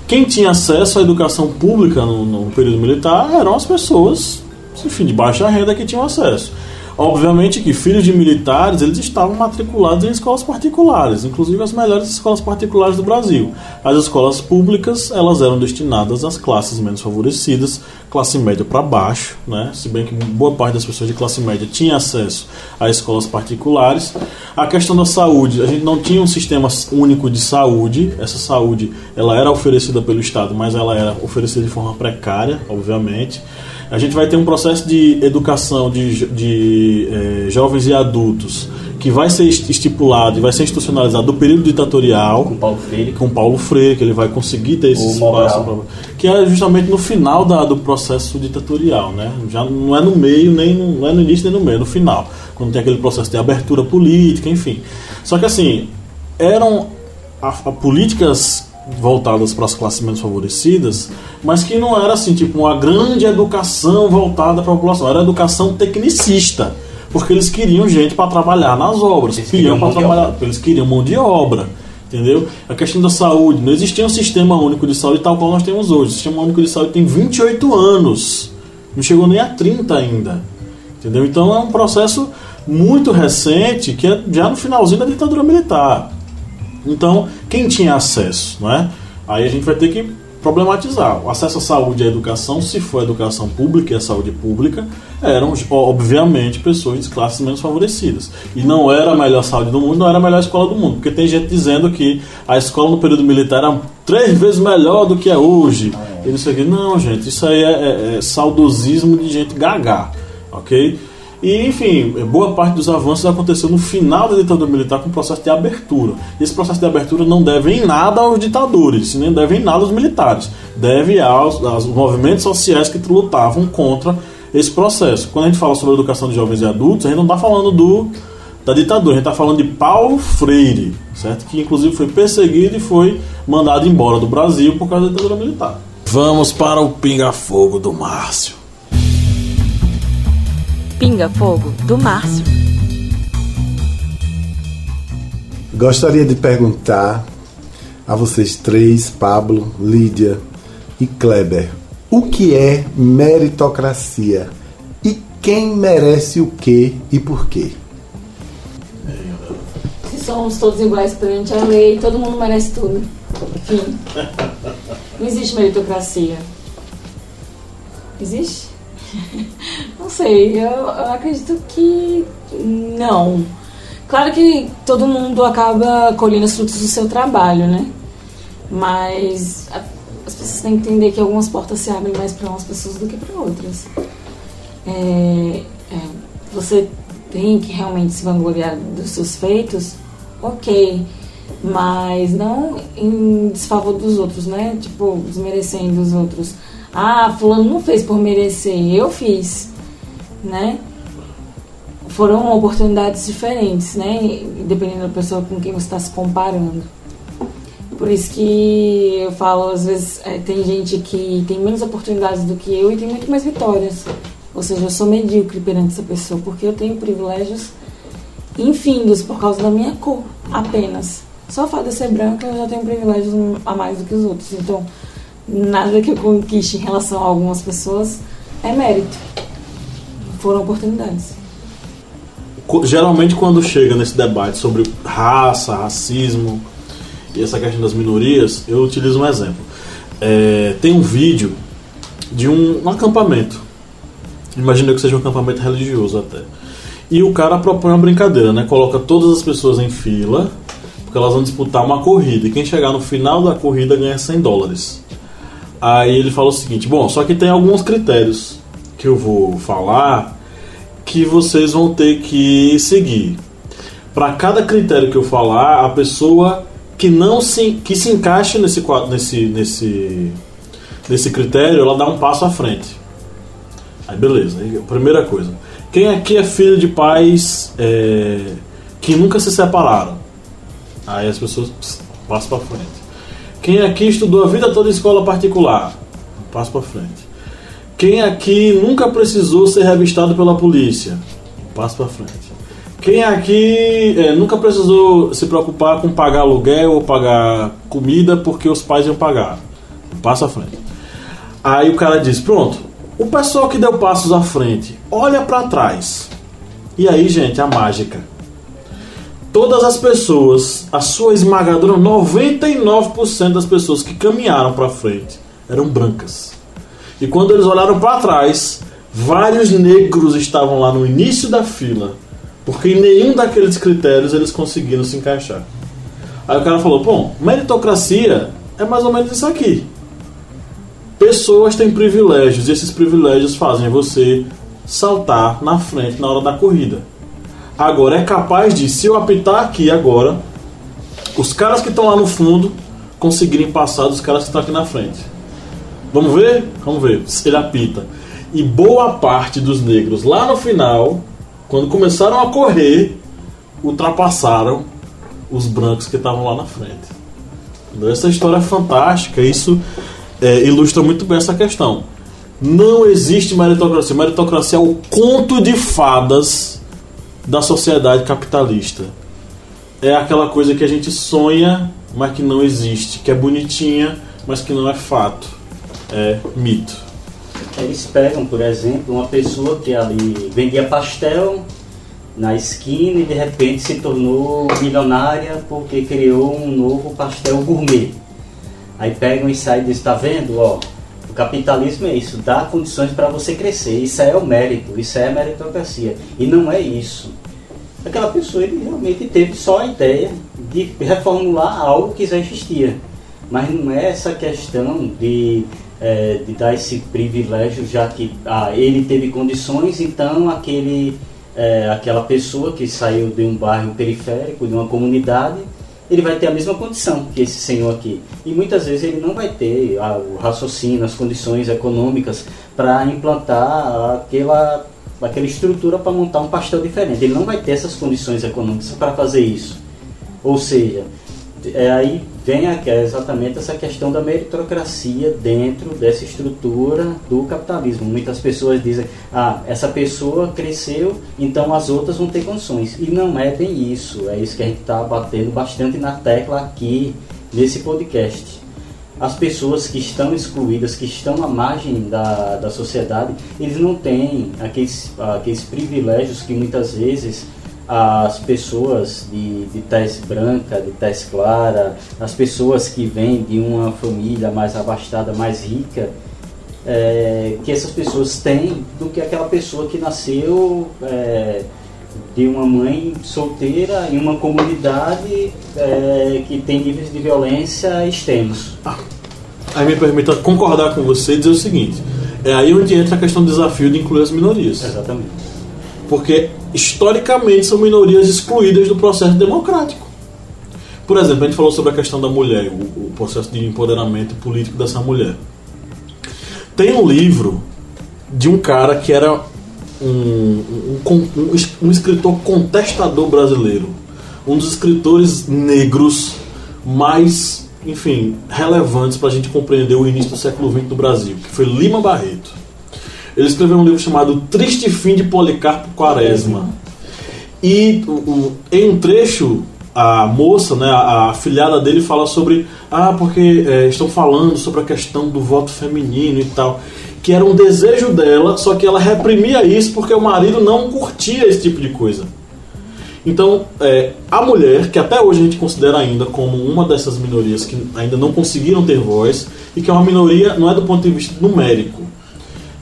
Quem tinha acesso à educação pública no, no período militar eram as pessoas, enfim, de baixa renda que tinham acesso. Obviamente que filhos de militares eles estavam matriculados em escolas particulares, inclusive as melhores escolas particulares do Brasil. As escolas públicas elas eram destinadas às classes menos favorecidas, classe média para baixo, né? Se bem que boa parte das pessoas de classe média tinha acesso a escolas particulares. A questão da saúde, a gente não tinha um sistema único de saúde. Essa saúde ela era oferecida pelo Estado, mas ela era oferecida de forma precária, obviamente. A gente vai ter um processo de educação de, de é, jovens e adultos que vai ser estipulado e vai ser institucionalizado do período ditatorial com Paulo Freire, com Paulo Freire que ele vai conseguir ter esse O espaço pra- que é justamente no final da, do processo ditatorial, né? Já não é no meio nem no, não é no início nem no meio, é no final, quando tem aquele processo de abertura política, enfim. Só que assim eram a, a políticas voltadas para as classes menos favorecidas, mas que não era assim tipo uma grande educação voltada para a população, era educação tecnicista, porque eles queriam gente para trabalhar nas obras, Eles queriam queriam para mão de trabalhar, eles queriam mão de obra. Entendeu? A questão da saúde, não existia um sistema único de saúde tal qual nós temos hoje. O sistema único de saúde tem 28 anos, não chegou nem a 30 ainda. Entendeu? Então é um processo muito recente, que é já no finalzinho da ditadura militar. Então, quem tinha acesso, não é? Aí a gente vai ter que problematizar. O acesso à saúde e à educação, se for a educação pública e a saúde pública, eram, obviamente, pessoas de classes menos favorecidas. E não era a melhor saúde do mundo, não era a melhor escola do mundo. Porque tem gente dizendo que a escola no período militar era três vezes melhor do que é hoje. E não sei o quê. Não, gente, isso aí é, é- é saudosismo de gente gaga, ok? E, enfim, boa parte dos avanços aconteceu no final da ditadura militar com o processo de abertura. Esse processo de abertura não deve em nada aos ditadores, nem deve em nada aos militares. Deve aos, aos movimentos sociais que lutavam contra esse processo. Quando a gente fala sobre a educação de jovens e adultos, a gente não está falando do, da ditadura, a gente está falando de Paulo Freire, certo? Que inclusive foi perseguido e foi mandado embora do Brasil por causa da ditadura militar. Vamos para o pinga-fogo do Márcio. Pinga Fogo, do Márcio. Gostaria de perguntar a vocês três, Pablo, Lídia e Kleber, o que é meritocracia e quem merece o que e por quê? Se somos todos iguais perante a lei, todo mundo merece tudo. Fim. Não existe meritocracia. Existe? [laughs] Não sei, eu, eu acredito que não. Claro que todo mundo acaba colhendo os frutos do seu trabalho, né? Mas a- as pessoas têm que entender que algumas portas se abrem mais para umas pessoas do que para outras. É, é, você tem que realmente se vangloriar dos seus feitos, ok. Mas não em desfavor dos outros, né? Tipo, desmerecendo os outros. Ah, fulano não fez por merecer, eu fiz, né? Foram oportunidades diferentes, né? Dependendo da pessoa com quem você está se comparando. Por isso que eu falo, às vezes, é, tem gente que tem menos oportunidades do que eu e tem muito mais vitórias. Ou seja, eu sou medíocre perante essa pessoa, porque eu tenho privilégios infindos por causa da minha cor, apenas. Só o fato de ser branca, eu já tenho privilégios a mais do que os outros. Então, nada que eu conquiste em relação a algumas pessoas é mérito. Foram oportunidades. Geralmente quando chega nesse debate sobre raça, racismo e essa questão das minorias, eu utilizo um exemplo. É, tem um vídeo de um, um acampamento. Imagina que seja um acampamento religioso até. E o cara propõe uma brincadeira, né? Coloca todas as pessoas em fila, porque elas vão disputar uma corrida. E quem chegar no final da corrida ganha 100 dólares. Aí ele fala o seguinte: bom, só que tem alguns critérios que eu vou falar que vocês vão ter que seguir. Para cada critério que eu falar, a pessoa que não se que se encaixe nesse nesse nesse nesse critério, ela dá um passo à frente. Aí beleza. Aí, primeira coisa, quem aqui é filho de pais é, que nunca se separaram? Aí as pessoas pss, passam para frente. Quem aqui estudou a vida toda em escola particular? Passo para frente. Quem aqui nunca precisou ser revistado pela polícia? Passo para frente. Quem aqui é, nunca precisou se preocupar com pagar aluguel ou pagar comida porque os pais iam pagar? Passo à frente. Aí o cara diz: Pronto, o pessoal que deu passos à frente, olha para trás. E aí, gente, a mágica. Todas as pessoas, a sua esmagadora 99% das pessoas que caminharam para frente eram brancas. E quando eles olharam para trás, vários negros estavam lá no início da fila, porque em nenhum daqueles critérios eles conseguiram se encaixar. Aí o cara falou: bom, meritocracia é mais ou menos isso aqui. Pessoas têm privilégios e esses privilégios fazem você saltar na frente na hora da corrida. Agora é capaz de, se eu apitar aqui agora, os caras que estão lá no fundo conseguirem passar dos caras que estão aqui na frente. Vamos ver? Vamos ver ele apita. E boa parte dos negros lá no final, quando começaram a correr, ultrapassaram os brancos que estavam lá na frente. Essa história é fantástica, isso é, ilustra muito bem essa questão. Não existe meritocracia. Meritocracia é o conto de fadas da sociedade capitalista. É aquela coisa que a gente sonha, mas que não existe, que é bonitinha, mas que não é fato. É mito. Eles pegam, por exemplo, uma pessoa que ali vendia pastel na esquina e de repente se tornou milionária porque criou um novo pastel gourmet. Aí pegam e saem e dizem, tá vendo, ó, o capitalismo é isso, dá condições para você crescer, isso é o mérito, isso é a meritocracia. E não é isso. Aquela pessoa ele realmente teve só a ideia de reformular algo que já existia. Mas não é essa questão de, é, de dar esse privilégio, já que ah, ele teve condições, então aquele é, aquela pessoa que saiu de um bairro periférico, de uma comunidade, ele vai ter a mesma condição que esse senhor aqui. E muitas vezes ele não vai ter a, o raciocínio, as condições econômicas para implantar aquela, aquela estrutura para montar um pastel diferente. Ele não vai ter essas condições econômicas para fazer isso. Ou seja, é, aí vem é exatamente essa questão da meritocracia dentro dessa estrutura do capitalismo. Muitas pessoas dizem, ah, essa pessoa cresceu, então as outras vão ter condições. E não é bem isso. É isso que a gente está batendo bastante na tecla aqui nesse podcast. As pessoas que estão excluídas, que estão à margem da, da sociedade, eles não têm aqueles, aqueles privilégios que muitas vezes as pessoas de, de tez branca, de tez clara, as pessoas que vêm de uma família mais abastada, mais rica, é, que essas pessoas têm do que aquela pessoa que nasceu é, de uma mãe solteira em uma comunidade é, que tem níveis de violência extremos. Ah, aí me permita concordar com você e dizer o seguinte: é aí onde entra a questão do desafio de incluir as minorias. Exatamente. Porque historicamente são minorias excluídas do processo democrático. Por exemplo, a gente falou sobre a questão da mulher, o, o processo de empoderamento político dessa mulher. Tem um livro de um cara que era um, um, um, um escritor contestador brasileiro, um dos escritores negros mais, enfim, relevantes para a gente compreender o início do século XX do Brasil, que foi Lima Barreto. Ele escreveu um livro chamado Triste Fim de Policarpo Quaresma. E em um trecho, a moça, né, a, a filhada dele fala sobre. Ah, porque é, estão falando sobre a questão do voto feminino e tal. Que era um desejo dela, só que ela reprimia isso porque o marido não curtia esse tipo de coisa. Então, é, a mulher, que até hoje a gente considera ainda como uma dessas minorias que ainda não conseguiram ter voz, e que é uma minoria, não é do ponto de vista numérico,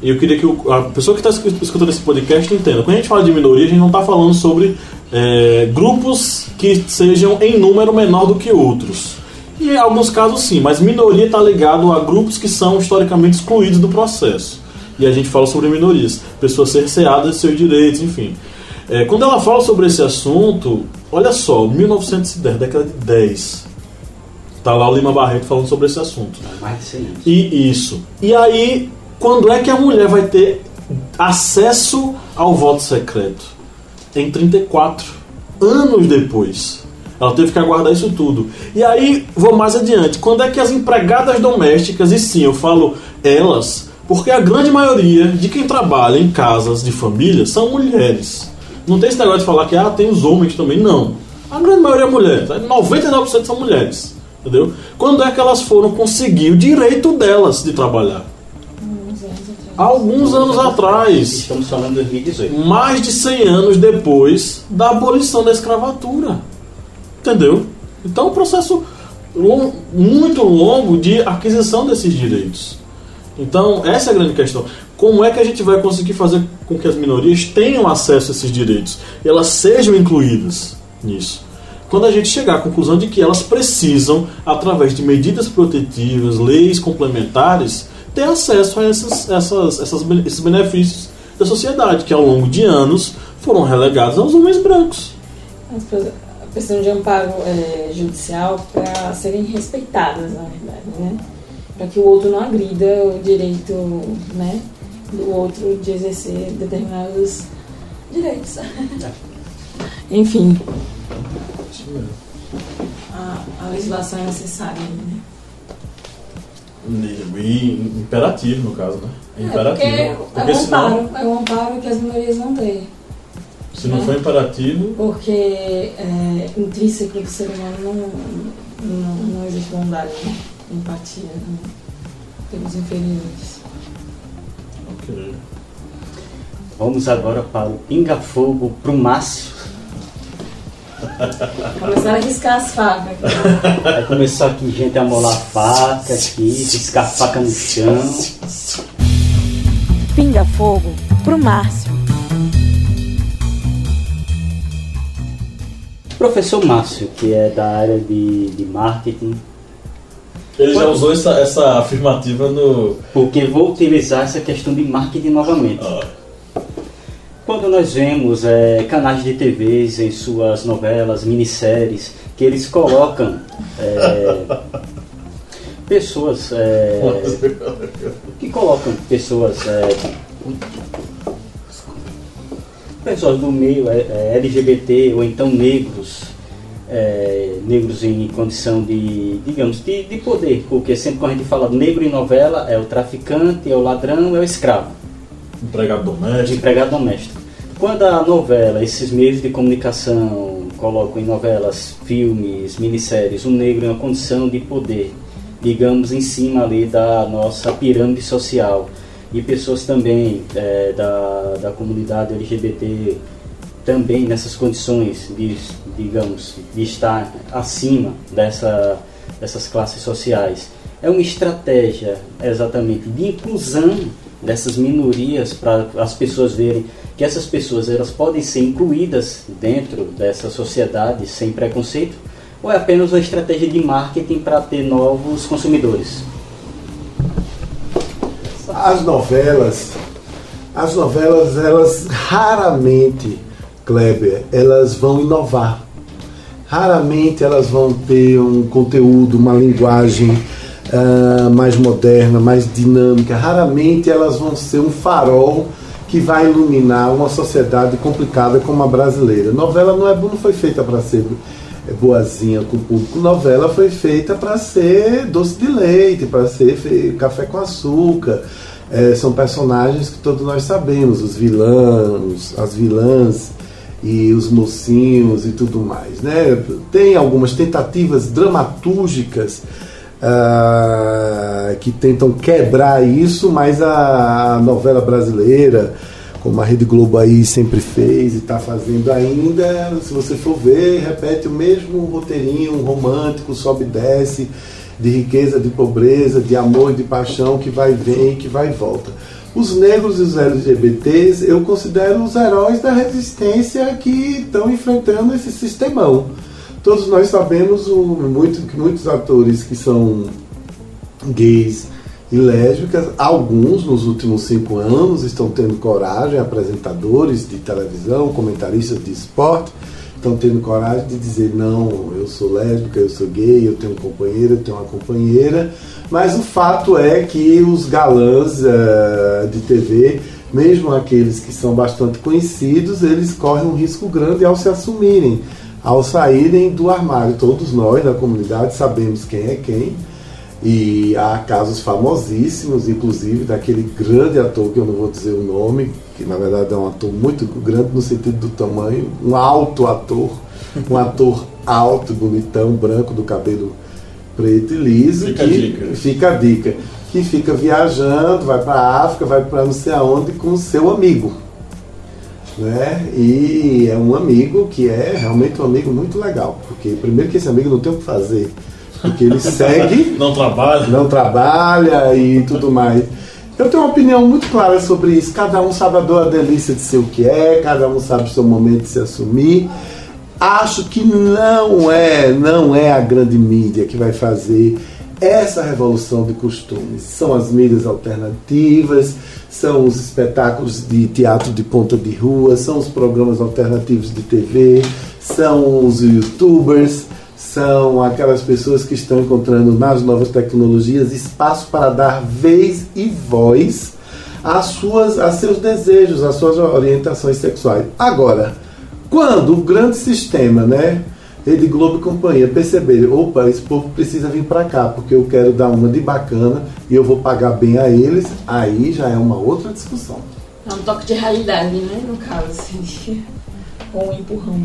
e eu queria que o, a pessoa que está escutando esse podcast entenda. Quando a gente fala de minoria, a gente não está falando sobre é, grupos que sejam em número menor do que outros. E em alguns casos sim, mas minoria está ligado a grupos que são historicamente excluídos do processo. E a gente fala sobre minorias, pessoas cerceadas de seus direitos, enfim. É, quando ela fala sobre esse assunto, olha só, 1910, década de 10. Tá lá o Lima Barreto falando sobre esse assunto. E isso. E aí quando é que a mulher vai ter acesso ao voto secreto? Em 34 anos depois. Ela teve que aguardar isso tudo. E aí, vou mais adiante. Quando é que as empregadas domésticas, e sim, eu falo elas, porque a grande maioria de quem trabalha em casas de família são mulheres. Não tem esse negócio de falar que ah, tem os homens também. Não. A grande maioria é mulher. 99% são mulheres. Entendeu? Quando é que elas foram conseguir o direito delas de trabalhar? Alguns anos atrás. Estamos falando de 2018. mais de 100 anos depois da abolição da escravatura. Entendeu? Então, é um processo lon- muito longo de aquisição desses direitos. Então, essa é a grande questão. Como é que a gente vai conseguir fazer com que as minorias tenham acesso a esses direitos? E elas sejam incluídas nisso. Quando a gente chegar à conclusão de que elas precisam, através de medidas protetivas, leis complementares, ter acesso a esses, essas, essas, esses benefícios da sociedade, que ao longo de anos foram relegados aos homens brancos. As pessoas precisam de amparo é, judicial para serem respeitadas, na verdade, né? Para que o outro não agrida o direito né, do outro de exercer determinados direitos. Enfim, a, a legislação é necessária. Né? E imperativo, no caso, né? É imperativo. É porque é um amparo, é um amparo que as minorias vão ter. se não for imperativo, Porque é, intrínseco do ser humano não, não, não existe bondade, né? empatia né? pelos inferiores. ok. Vamos agora para o Pinga Fogo pro Márcio. Começaram a riscar as facas. Vai começar aqui gente a molar faca aqui, riscar faca no chão. Pinga Fogo pro Márcio. Professor Márcio, que é da área de, de marketing, Ele já usou essa, essa afirmativa no. porque vou utilizar essa questão de marketing novamente. Ah, Quando nós vemos é, canais de TVs em suas novelas, minisséries, que eles colocam é, pessoas é, que colocam pessoas é, pessoas do meio é, é, LGBT ou então negros é, negros em condição de digamos de, de poder porque sempre quando a gente fala negro em novela é o traficante é o ladrão é o escravo empregado de doméstico. empregado doméstico. Quando a novela, esses meios de comunicação colocam em novelas, filmes, minisséries, o negro em uma condição de poder, digamos, em cima ali da nossa pirâmide social, e pessoas também eh, da, da comunidade LGBT também nessas condições de, digamos, de estar acima dessa, dessas classes sociais. É uma estratégia exatamente de inclusão dessas minorias para as pessoas verem que essas pessoas elas podem ser incluídas dentro dessa sociedade sem preconceito ou é apenas uma estratégia de marketing para ter novos consumidores? As novelas, as novelas, elas raramente, Kleber, elas vão inovar. Raramente elas vão ter um conteúdo, uma linguagem ah, mais moderna, mais dinâmica. Raramente elas vão ser um farol que vai iluminar uma sociedade complicada como a brasileira. Novela não é não foi feita para ser boazinha com o público. Novela foi feita para ser doce de leite, para ser café com açúcar. É, são personagens que todos nós sabemos, os vilãs, as vilãs e os mocinhos e tudo mais. Né? Tem algumas tentativas dramatúrgicas ah, que tentam quebrar isso, mas a, a novela brasileira, como a Rede Globo aí sempre fez e está fazendo ainda, se você for ver, repete o mesmo roteirinho romântico, sobe e desce, de riqueza, de pobreza, de amor de paixão que vai vem e que vai e volta. Os negros e os LGBTs eu considero os heróis da resistência que estão enfrentando esse sistemão. Todos nós sabemos o, muito, que muitos atores que são gays e lésbicas, alguns nos últimos cinco anos estão tendo coragem, apresentadores de televisão, comentaristas de esporte, estão tendo coragem de dizer não, eu sou lésbica, eu sou gay, eu tenho um companheiro, eu tenho uma companheira, mas o fato é que os galãs eh, de TV, mesmo aqueles que são bastante conhecidos, eles correm um risco grande ao se assumirem, ao saírem do armário. Todos nós da comunidade sabemos quem é quem. E há casos famosíssimos, inclusive daquele grande ator, que eu não vou dizer o nome, que na verdade é um ator muito grande no sentido do tamanho, um alto ator, um [laughs] ator alto, bonitão, branco, do cabelo preto e liso. Fica a que, dica. Fica a dica. que fica viajando, vai para a África, vai para não sei aonde com o seu amigo. Né? E é um amigo que é realmente um amigo muito legal, porque primeiro que esse amigo não tem o que fazer, porque ele [laughs] segue, Não trabalha. não trabalha e tudo mais. Eu tenho uma opinião muito clara sobre isso. Cada um sabe a dor, a delícia de ser o que é, cada um sabe o seu momento de se assumir. Acho que não é, não é a grande mídia que vai fazer essa revolução de costumes. São as mídias alternativas, são os espetáculos de teatro de ponta de rua, são os programas alternativos de TV, são os youtubers, são aquelas pessoas que estão encontrando nas novas tecnologias espaço para dar vez e voz às suas, a seus desejos, às suas orientações sexuais. Agora, quando o grande sistema, né, Rede Globo e companhia, perceberem, opa, esse povo precisa vir para cá, porque eu quero dar uma de bacana e eu vou pagar bem a eles, aí já é uma outra discussão. É um toque de realidade, né? No caso, assim. Ou um empurrão.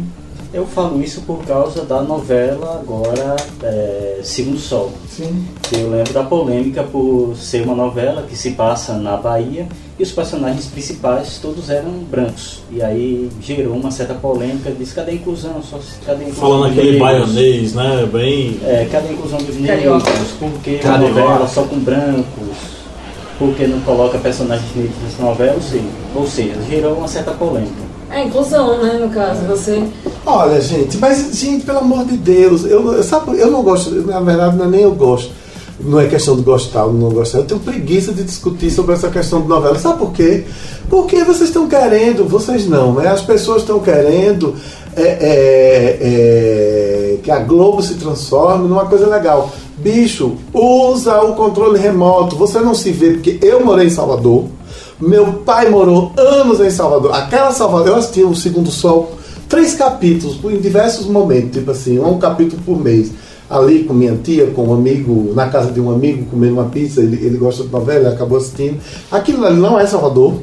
Eu falo isso por causa da novela agora é, Segundo Sol. Sim. Eu lembro da polêmica por ser uma novela que se passa na Bahia e os personagens principais todos eram brancos. E aí gerou uma certa polêmica, disse cadê a inclusão? Só, cadê a inclusão Falando aquele baianês, né? Bem. É, cadê a inclusão dos negros? Por que uma novela só com brancos? Por que não coloca personagens negros nessa novela? Ou seja, ou seja, gerou uma certa polêmica. É inclusão, né? No caso, você. Olha, gente, mas, gente, pelo amor de Deus, eu, eu- sabe, eu não gosto, na verdade, não é nem eu gosto. Não é questão de gostar ou não gostar. Eu tenho preguiça de discutir sobre essa questão de novela. Sabe por quê? Porque vocês estão querendo, vocês não, né? As pessoas estão querendo é, é, é, que a Globo se transforme numa coisa legal. Bicho, usa o controle remoto. Você não se vê, porque eu morei em Salvador. Meu pai morou anos em Salvador. Aquela Salvador, eu assisti o Segundo Sol, três capítulos, em diversos momentos, tipo assim, um capítulo por mês. Ali com minha tia, com um amigo, na casa de um amigo, comendo uma pizza, ele, ele gosta de novela, ele acabou assistindo. Aquilo ali não é Salvador.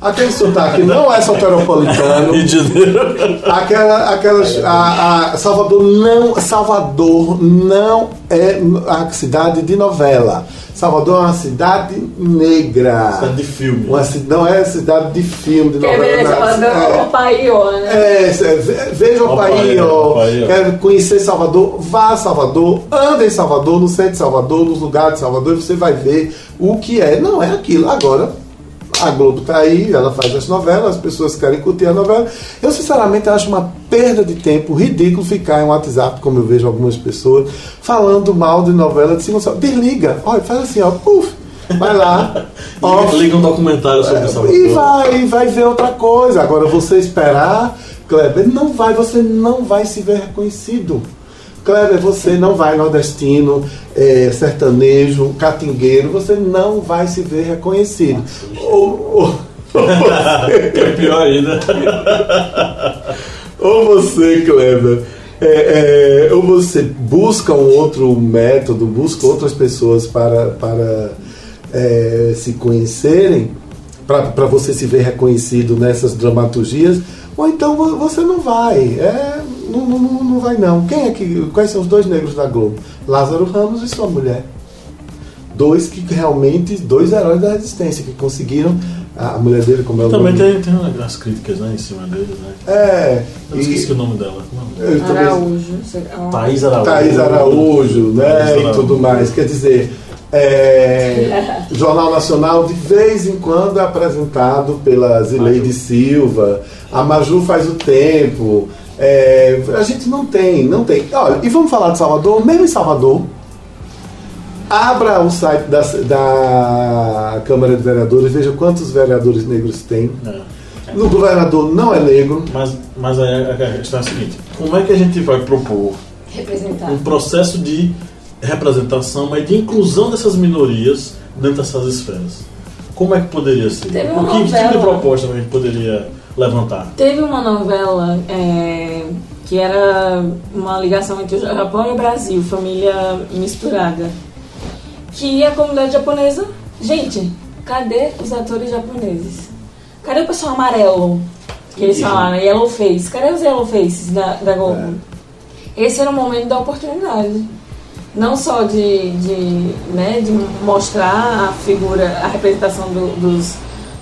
Aquele sotaque não é soteropolitano. Rio de Janeiro. Aquela, aquelas, a, a Salvador não, Salvador não é a cidade de novela. Salvador é uma cidade negra. Cidade de filme. Uma, não é cidade de filme, de Quer novela. ver Salvador é. o Paiô, né? É, veja o Bahia, ó. Bahia. Quer conhecer Salvador? Vá a Salvador, anda em Salvador, no centro de Salvador, nos lugares de Salvador, e você vai ver o que é. Não é aquilo. Agora, a Globo tá aí, ela faz as novelas, as pessoas querem curtir a novela. Eu, sinceramente, acho uma perda de tempo ridículo ficar em um WhatsApp, como eu vejo algumas pessoas, falando mal de novela de segundo Desliga, olha, faz assim, ó, puf, vai lá. [laughs] Liga um documentário sobre Salvador. e vai, vai ver outra coisa. Agora você esperar, Kleber, não vai, você não vai se ver reconhecido. Kleber, você não vai nordestino, é, sertanejo, catingueiro, você não vai se ver reconhecido. Ou, ou, Que [laughs] é pior ainda. [laughs] ou você, Kleber, é, é, ou você busca um outro método, busca outras pessoas para, para é, se conhecerem, para você se ver reconhecido nessas dramaturgias, ou então vo- você não vai. É, não, não, não- vai não. Quem é que. Quais são os dois negros da Globo? Lázaro Ramos e sua mulher. Dois que realmente, dois heróis da resistência, que conseguiram. A, mulher dele, como é o Também nome? tem, tem umas críticas né, em cima dele, né? É. Eu esqueci o nome dela. Não. eu também- Araújo. sei lá. Thaís Araújo. Thaís Araújo, né? Thaís E Araújo. tudo mais. Quer dizer, é, [laughs] Jornal Nacional de vez em quando é apresentado pela Zileide Silva, a Maju faz o tempo. É, a gente não tem, não tem. Olha, e vamos falar de Salvador, mesmo em Salvador. Abra o site da, da Câmara de Vereadores, veja quantos vereadores negros tem. É. O governador não é negro. Mas, mas a a questão é a seguinte: como é que a gente vai propor Representar. um processo de representação, mas de inclusão dessas minorias dentro dessas esferas? Como é que poderia ser? Teve uma O que tipo de proposta a gente poderia levantar? Teve uma novela é, que era uma ligação entre o Japão e o Brasil, família misturada. Que a comunidade japonesa. Gente, cadê os atores japoneses? Cadê o pessoal amarelo? Que eles falaram, yellow face. Cadê os yellow faces da, da Globo? Esse era o momento da oportunidade. não só de, de, né, de mostrar a figura, a representação do- dos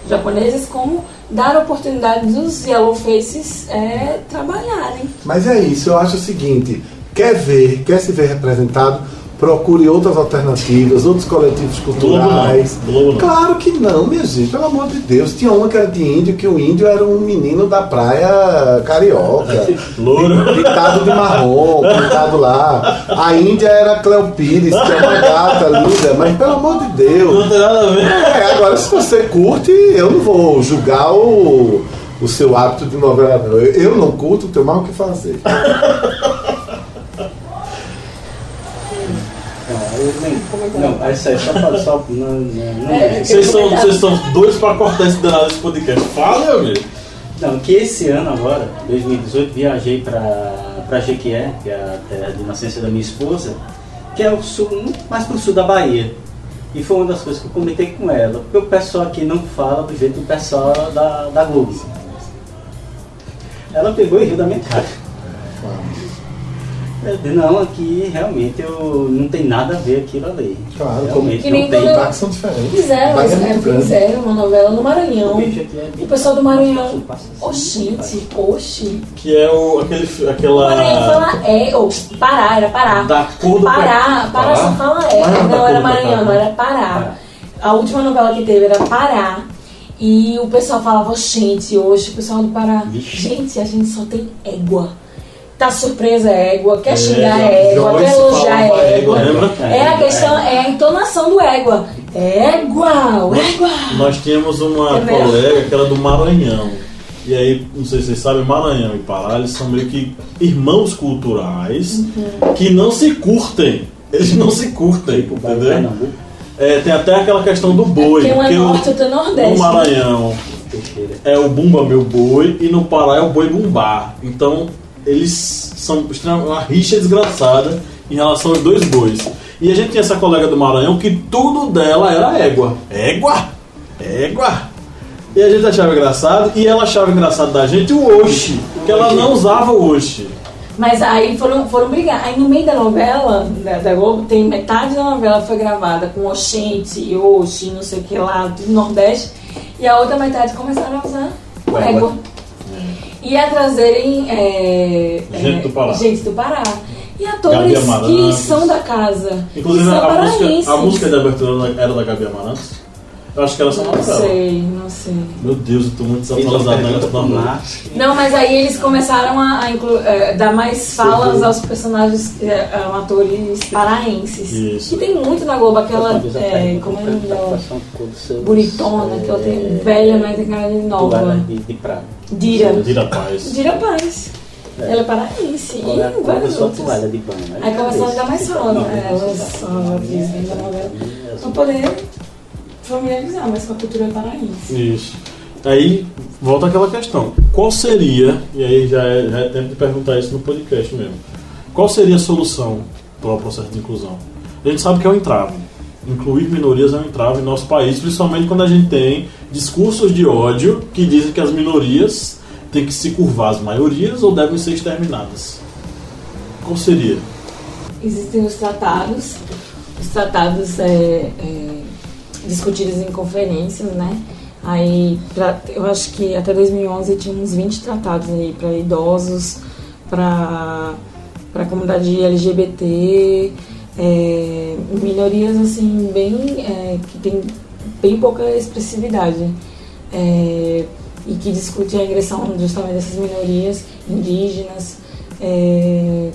japoneses, como dar oportunidade dos Yellow Faces é, trabalharem. Mas é isso, eu acho o seguinte: quer ver, quer se ver representado, procure outras alternativas, outros coletivos culturais. Globo não, Globo não. Claro que não, minha gente, pelo amor de Deus. Tinha uma que era de índio, que o índio era um menino da praia carioca. Louro. Pintado de marrom, pintado lá. A Índia era Cleo Pires, que é uma gata linda, mas pelo amor de Deus. Não tem nada a ver. É, agora se você curte, eu não vou julgar o, o seu hábito de novela. eu não curto, tenho mais o que fazer. Não, é sério, só fala, só. Não, não, não, É, Vocês são, vocês são dois pra cortar esse danado desse podcast. Fala, meu amigo. Não, que esse ano agora, 2018, viajei pra, pra Jequié, que é a terra de nascença da minha esposa, que é o sul, mais pro sul da Bahia. E foi uma das coisas que eu comentei com ela, porque o pessoal aqui não fala do jeito do pessoal da, da Globo. Ela pegou e riu da minha cara. Não, aqui realmente eu, não tem nada a ver aquilo ali. Claro, realmente Que não nem tem. quando são diferentes. Fizeram, é grande. fizeram uma novela no Maranhão. O é O pessoal do Maranhão. Oxente, oxi. Que é o, aquele, fi- O aquela... Maranhão fala é, ou Pará, era Pará. Da cor do Pará, Pará só fala é. Pará, da Não, era Maranhão, não era Pará. A última novela que teve era Pará. E o pessoal falava, gente, hoje o pessoal do Pará. Vixe. Gente, a gente só tem égua. Tá surpresa é égua, quer É, xingar é égua, Joyce quer elogiar é égua? É a questão, é a entonação do égua. Égua, égua. Nós tínhamos uma Entendeu? colega que era do Maranhão. E aí, não sei se vocês sabem, Maranhão e Pará, eles são meio que irmãos culturais Uhum. que não se curtem. Eles não se curtem, Tipo, entendeu? É, tem até aquela questão do boi. Porque um é norte outro é nordeste. no Maranhão é o Bumba Meu Boi e no Pará é o Boi Bumbá. Então eles são uma rixa desgraçada em relação aos dois bois. E a gente tinha essa colega do Maranhão que tudo dela era égua. Égua! Égua! E a gente achava engraçado e ela achava engraçado da gente o Oxi, que ela não usava o Oxi. Mas aí foram, foram brigar. Aí no meio da novela, da, da Globo, tem metade da novela foi gravada com Oxente, Oxi, não sei o que lá, do Nordeste. E a outra metade começaram a usar o Égua. égua. E a trazerem é, Gente é, do Pará. gente do Pará. E atores que são da casa. Inclusive a música, a música de abertura era da Gabi Amarantos. Eu acho que era só Não sei, não sei. Meu Deus, eu tô muito desatualizado negócio da pro música. Márcio. Não, mas aí eles começaram a, a inclu- eh, dar mais falas aos personagens, eh, a atores paraenses. Isso. Que tem muito na Globo, aquela. Eh, como é o nome dela? Bonitona, que ela tem velha, mas tem cara de nova. de, de prata. Dira. Dira Paz. Dira Paz. Ela é paraense. E cor da várias sua outras. toalha de banho? né? Aí começaram a dar mais Fica- fala, não, né? Elas são atrizes da novela. Pra poder familiarizar mais com a cultura paraense. Isso. Aí volta aquela questão. Qual seria, e aí já é, já é tempo de perguntar isso no podcast mesmo, qual seria a solução para o processo de inclusão? A gente sabe que é um entrave. Incluir minorias é um entrave em nosso país, principalmente quando a gente tem discursos de ódio que dizem que as minorias têm que se curvar às maiorias ou devem ser exterminadas. Qual seria? Existem os tratados, os tratados é, é, discutidos em conferências, né? Aí, pra, eu acho que até 2011 tinha uns 20 tratados aí para idosos, para a comunidade LGBT, é, minorias assim bem é, que tem bem pouca expressividade é, e que discute a ingressão justamente dessas minorias indígenas. é,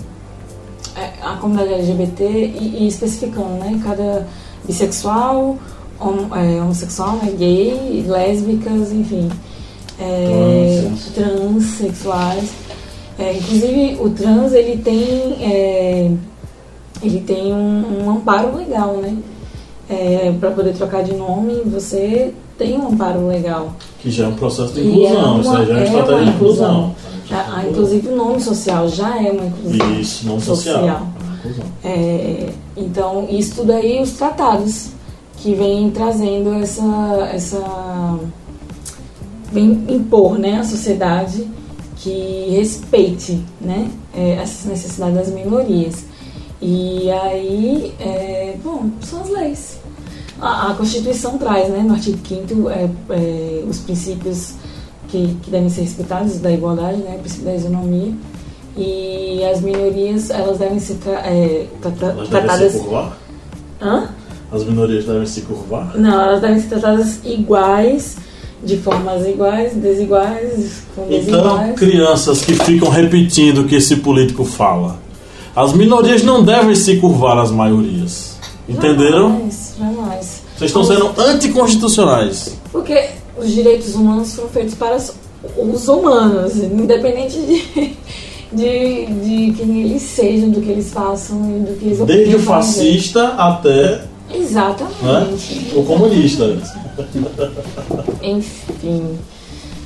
é, a comunidade LGBT e, e especificando, né? Cada bissexual, homossexual, né, gay, lésbicas, enfim, é, transexuais. É, inclusive o trans ele tem é, ele tem um, um amparo legal, né? para poder trocar de nome, você tem um amparo legal. Que já é um processo de E inclusão, é isso uma- já é uma é de inclusão. inclusão. A- a- inclusive o nome social já é uma inclusão. Isso, não social. Social. É, então, isso tudo aí, os tratados, que vêm trazendo essa. essa vem impor né, à sociedade que respeite né, é, essas necessidades das minorias. E aí, é, bom, são as leis. A, a, Constituição traz, né, no artigo 5 é, é, os princípios que, que, devem ser respeitados da igualdade, né, o princípio da isonomia. E as minorias, elas devem ser tra é, tratadas... Devem se curvar? Hã? As minorias devem se curvar? Não, elas devem ser tratadas iguais, de formas iguais, desiguais, com desiguais. Então, crianças que ficam repetindo o que esse político fala. As minorias não devem se curvar às maiorias. Entenderam? Jamais, jamais. Vocês estão sendo anticonstitucionais. Porque os direitos humanos foram feitos para os humanos, independente de, [laughs] de, de quem eles sejam, do que eles façam e do que eles Desde o fascista até Exatamente. Né? O comunista. Enfim,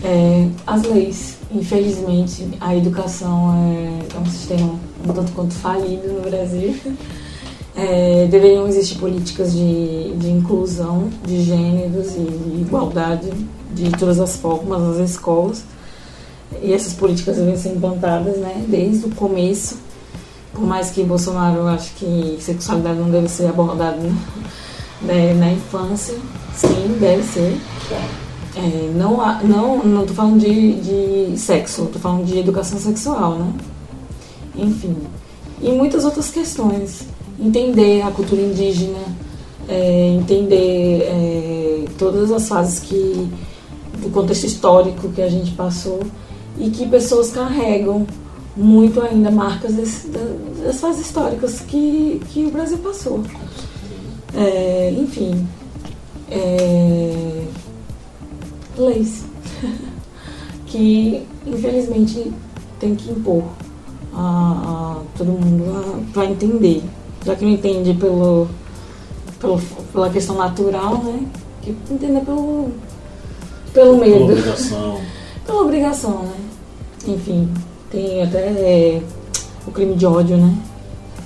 é, as leis. Infelizmente, a educação é, é, um sistema um tanto quanto falido no Brasil. É, deveriam existir políticas de, de inclusão de gêneros e de igualdade de todas as formas nas escolas. E essas políticas devem ser implantadas né, desde o começo por mais que Bolsonaro acho que sexualidade não deve ser abordada né, na infância, sim, deve ser. É, não, não, não tô falando de, de sexo, tô falando de educação sexual, né? Enfim. E muitas outras questões. Entender a cultura indígena, é, entender é, todas as fases que do contexto histórico que a gente passou e que pessoas carregam muito ainda marcas desse, das fases históricas que, que o Brasil passou. É, enfim, é, leis [laughs] que infelizmente tem que impor a, a todo mundo para entender. Já que não entende pelo, pelo, pela questão natural, né? Que entender pelo, pelo medo. Pela obrigação. [laughs] pela obrigação, né? Enfim, tem até é, o crime de ódio, né?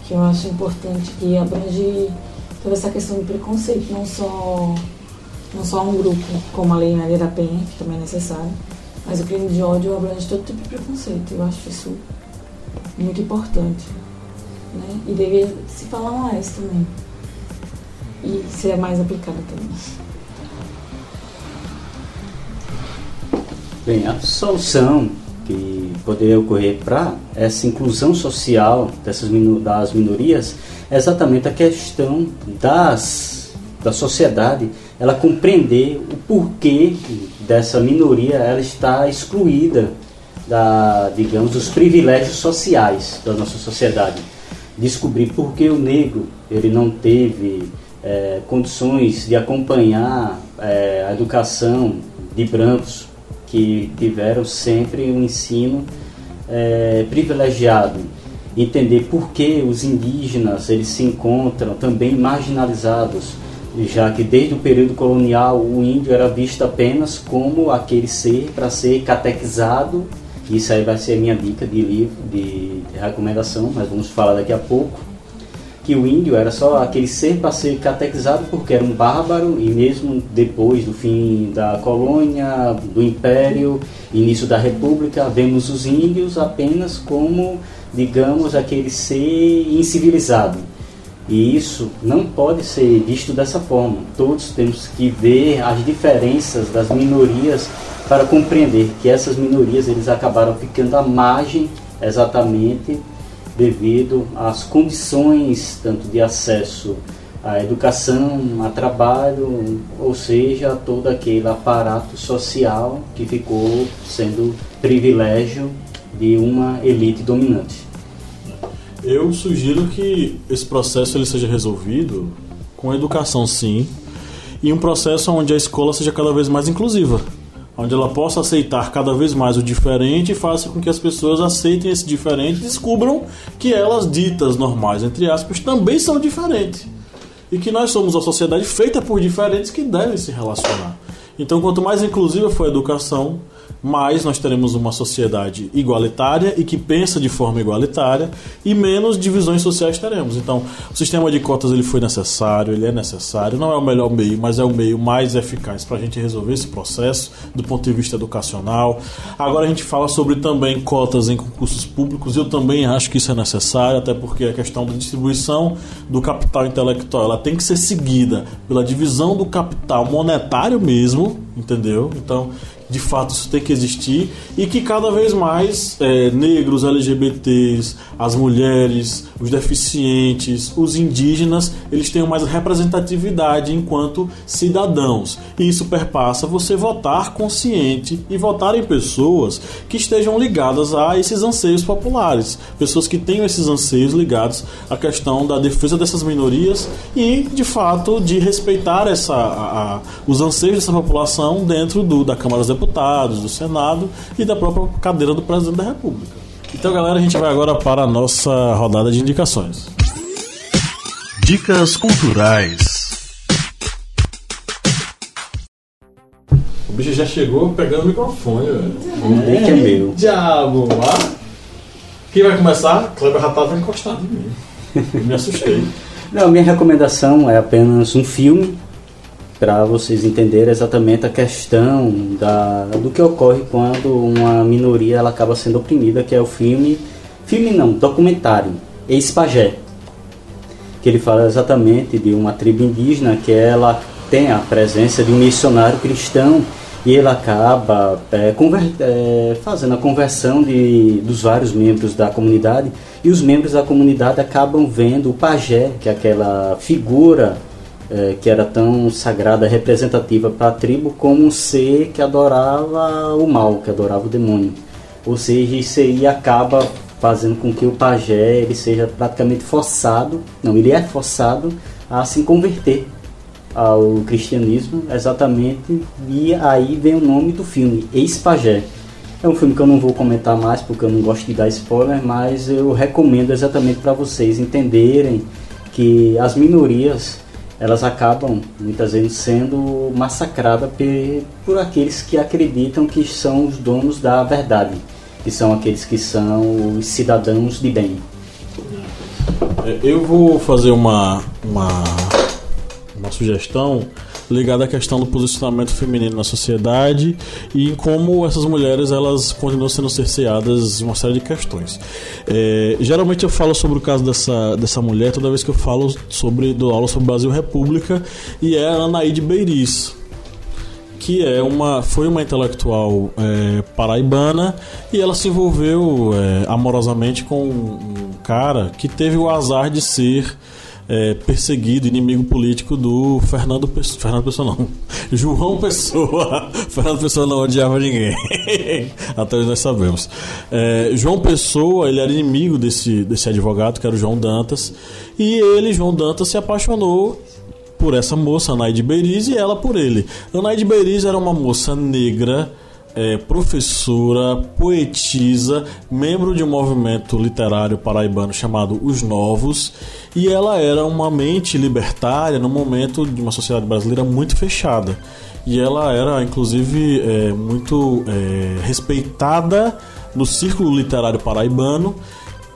Que eu acho importante, que abrange toda essa questão de preconceito, não só, não só um grupo, como a Lei Maria da Penha, que também é necessário, mas o crime de ódio abrange todo tipo de preconceito. Eu acho isso muito importante. Né? E deveria se falar mais também. E ser mais aplicado também. Bem, a solução que poderia ocorrer para essa inclusão social dessas das minorias é exatamente a questão das, da sociedade ela compreender o porquê dessa minoria ela está excluída da, digamos, dos privilégios sociais da nossa sociedade. Descobrir por que o negro ele não teve é, condições de acompanhar é, a educação de brancos que tiveram sempre um ensino é, privilegiado, entender por que os indígenas eles se encontram também marginalizados, já que desde o período colonial o índio era visto apenas como aquele ser para ser catequizado. Isso aí vai ser a minha dica de livro, de recomendação, mas vamos falar daqui a pouco que o índio era só aquele ser para ser catequizado porque era um bárbaro e mesmo depois do fim da colônia, do império, início da república, vemos os índios apenas como, digamos, aquele ser incivilizado. E isso não pode ser visto dessa forma. Todos temos que ver as diferenças das minorias para compreender que essas minorias eles acabaram ficando à margem exatamente devido às condições tanto de acesso à educação, a trabalho, ou seja, todo aquele aparato social que ficou sendo privilégio de uma elite dominante. Eu sugiro que esse processo ele seja resolvido com educação, sim, e um processo onde a escola seja cada vez mais inclusiva onde ela possa aceitar cada vez mais o diferente e faça com que as pessoas aceitem esse diferente e descubram que elas, ditas normais, entre aspas, também são diferentes. E que nós somos uma sociedade feita por diferentes que devem se relacionar. Então, quanto mais inclusiva for a educação, mais nós teremos uma sociedade igualitária e que pensa de forma igualitária e menos divisões sociais teremos. Então, o sistema de cotas ele foi necessário, ele é necessário, não é o melhor meio, mas é o meio mais eficaz para a gente resolver esse processo do ponto de vista educacional. Agora a gente fala sobre também cotas em concursos públicos. Eu também acho que isso é necessário, até porque a questão da distribuição do capital intelectual ela tem que ser seguida pela divisão do capital monetário mesmo, entendeu? Então de fato isso tem que existir e que cada vez mais é, negros, LGBTs, as mulheres, os deficientes, os indígenas, eles tenham mais representatividade enquanto cidadãos. E isso perpassa você votar consciente e votar em pessoas que estejam ligadas a esses anseios populares, pessoas que tenham esses anseios ligados à questão da defesa dessas minorias e, de fato, de respeitar essa, a, a, os anseios dessa população dentro do, da Câmara dos Deputados, do Senado e da própria cadeira do Presidente da República. Então, galera, a gente vai agora para a nossa rodada de indicações. Dicas culturais. O bicho já chegou pegando o microfone, velho. É, que é meu. Diabo, lá. Quem vai começar? Kleber já estava encostado em mim. Me assustei. Não, minha recomendação é apenas um filme para vocês entenderem exatamente a questão da, do que ocorre quando uma minoria ela acaba sendo oprimida, que é o filme, filme não, documentário, Ex-Pagé, que ele fala exatamente de uma tribo indígena que ela tem a presença de um missionário cristão e ele acaba é, conver, é, fazendo a conversão de, dos vários membros da comunidade e os membros da comunidade acabam vendo o pajé, que é aquela figura é, que era tão sagrada, representativa para a tribo, como um ser que adorava o mal, que adorava o demônio. Ou seja, isso aí acaba fazendo com que o pajé ele seja praticamente forçado, não, ele é forçado a se converter ao cristianismo, exatamente, e aí vem o nome do filme, Ex-Pajé. É um filme que eu não vou comentar mais porque eu não gosto de dar spoiler, mas eu recomendo exatamente para vocês entenderem que as minorias elas acabam muitas vezes sendo massacradas por aqueles que acreditam que são os donos da verdade, que são aqueles que são os cidadãos de bem. É, eu vou fazer uma, uma, uma sugestão ligada à questão do posicionamento feminino na sociedade e como essas mulheres elas continuam sendo cerceadas em uma série de questões. É, geralmente eu falo sobre o caso dessa, dessa mulher toda vez que eu falo sobre do aula sobre Brasil República e é a Anaíde Beiriz que é uma foi uma intelectual é, paraibana e ela se envolveu é, amorosamente com um cara que teve o azar de ser é, perseguido, inimigo político do Fernando Pessoa. Fernando Pessoa não. [laughs] João Pessoa. [laughs] Fernando Pessoa não odiava ninguém. [laughs] Até hoje nós sabemos. É, João Pessoa, ele era inimigo desse, desse advogado, que era o João Dantas. E ele, João Dantas, se apaixonou por essa moça, Anaide Beiriz, e ela por ele. Anaide Beiriz era uma moça negra é, professora, poetisa, membro de um movimento literário paraibano chamado Os Novos, e ela era uma mente libertária no momento de uma sociedade brasileira muito fechada. E ela era, inclusive, é, muito é, respeitada no círculo literário paraibano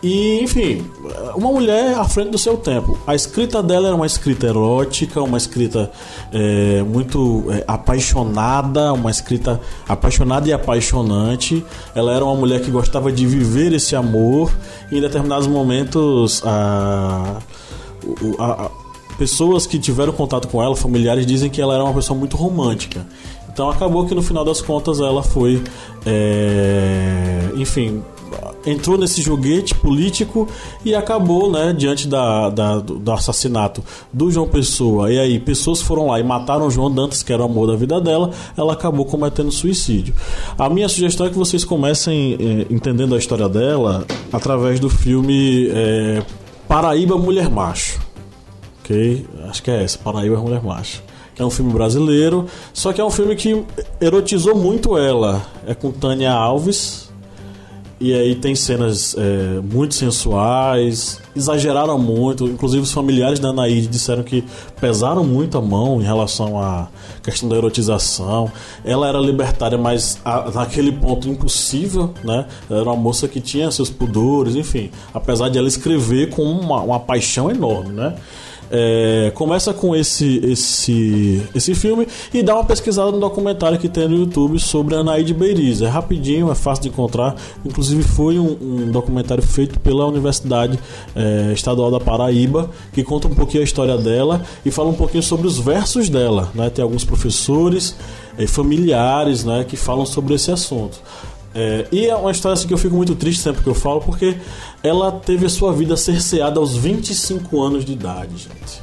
e, enfim, uma mulher à frente do seu tempo. A escrita dela era uma escrita erótica, uma escrita é, muito é, apaixonada, uma escrita apaixonada e apaixonante. Ela era uma mulher que gostava de viver esse amor e, em determinados momentos, a, a, a pessoas que tiveram contato com ela, familiares, dizem que ela era uma pessoa muito romântica. Então acabou que no final das contas ela foi, é, enfim, entrou nesse joguete político e acabou, né, diante da, da, do assassinato do João Pessoa. E aí, pessoas foram lá e mataram o João Dantas, que era o amor da vida dela, ela acabou cometendo suicídio. A minha sugestão é que vocês comecem é, entendendo a história dela através do filme é, Paraíba Mulher Macho. Ok? Acho que é essa, Paraíba Mulher Macho é um filme brasileiro, só que é um filme que erotizou muito ela. É com Tânia Alves, E aí tem cenas é, muito sensuais, exageraram muito. Inclusive os familiares da Anaíde disseram que pesaram muito a mão em relação à questão da erotização. Ela era libertária, mas a, naquele ponto impossível, né? Ela era uma moça que tinha seus pudores, enfim. Apesar de ela escrever com uma, uma paixão enorme, né? É, começa com esse, esse, esse filme e dá uma pesquisada no documentário que tem no YouTube sobre Anaíde Beiriz. É rapidinho, é fácil de encontrar. Inclusive foi um, um documentário feito pela Universidade é, Estadual da Paraíba, que conta um pouquinho a história dela e fala um pouquinho sobre os versos dela. Né? Tem alguns professores e familiares né, que falam sobre esse assunto. É, e é uma história assim, que eu fico muito triste sempre que eu falo, porque ela teve a sua vida cerceada aos 25 anos de idade, gente.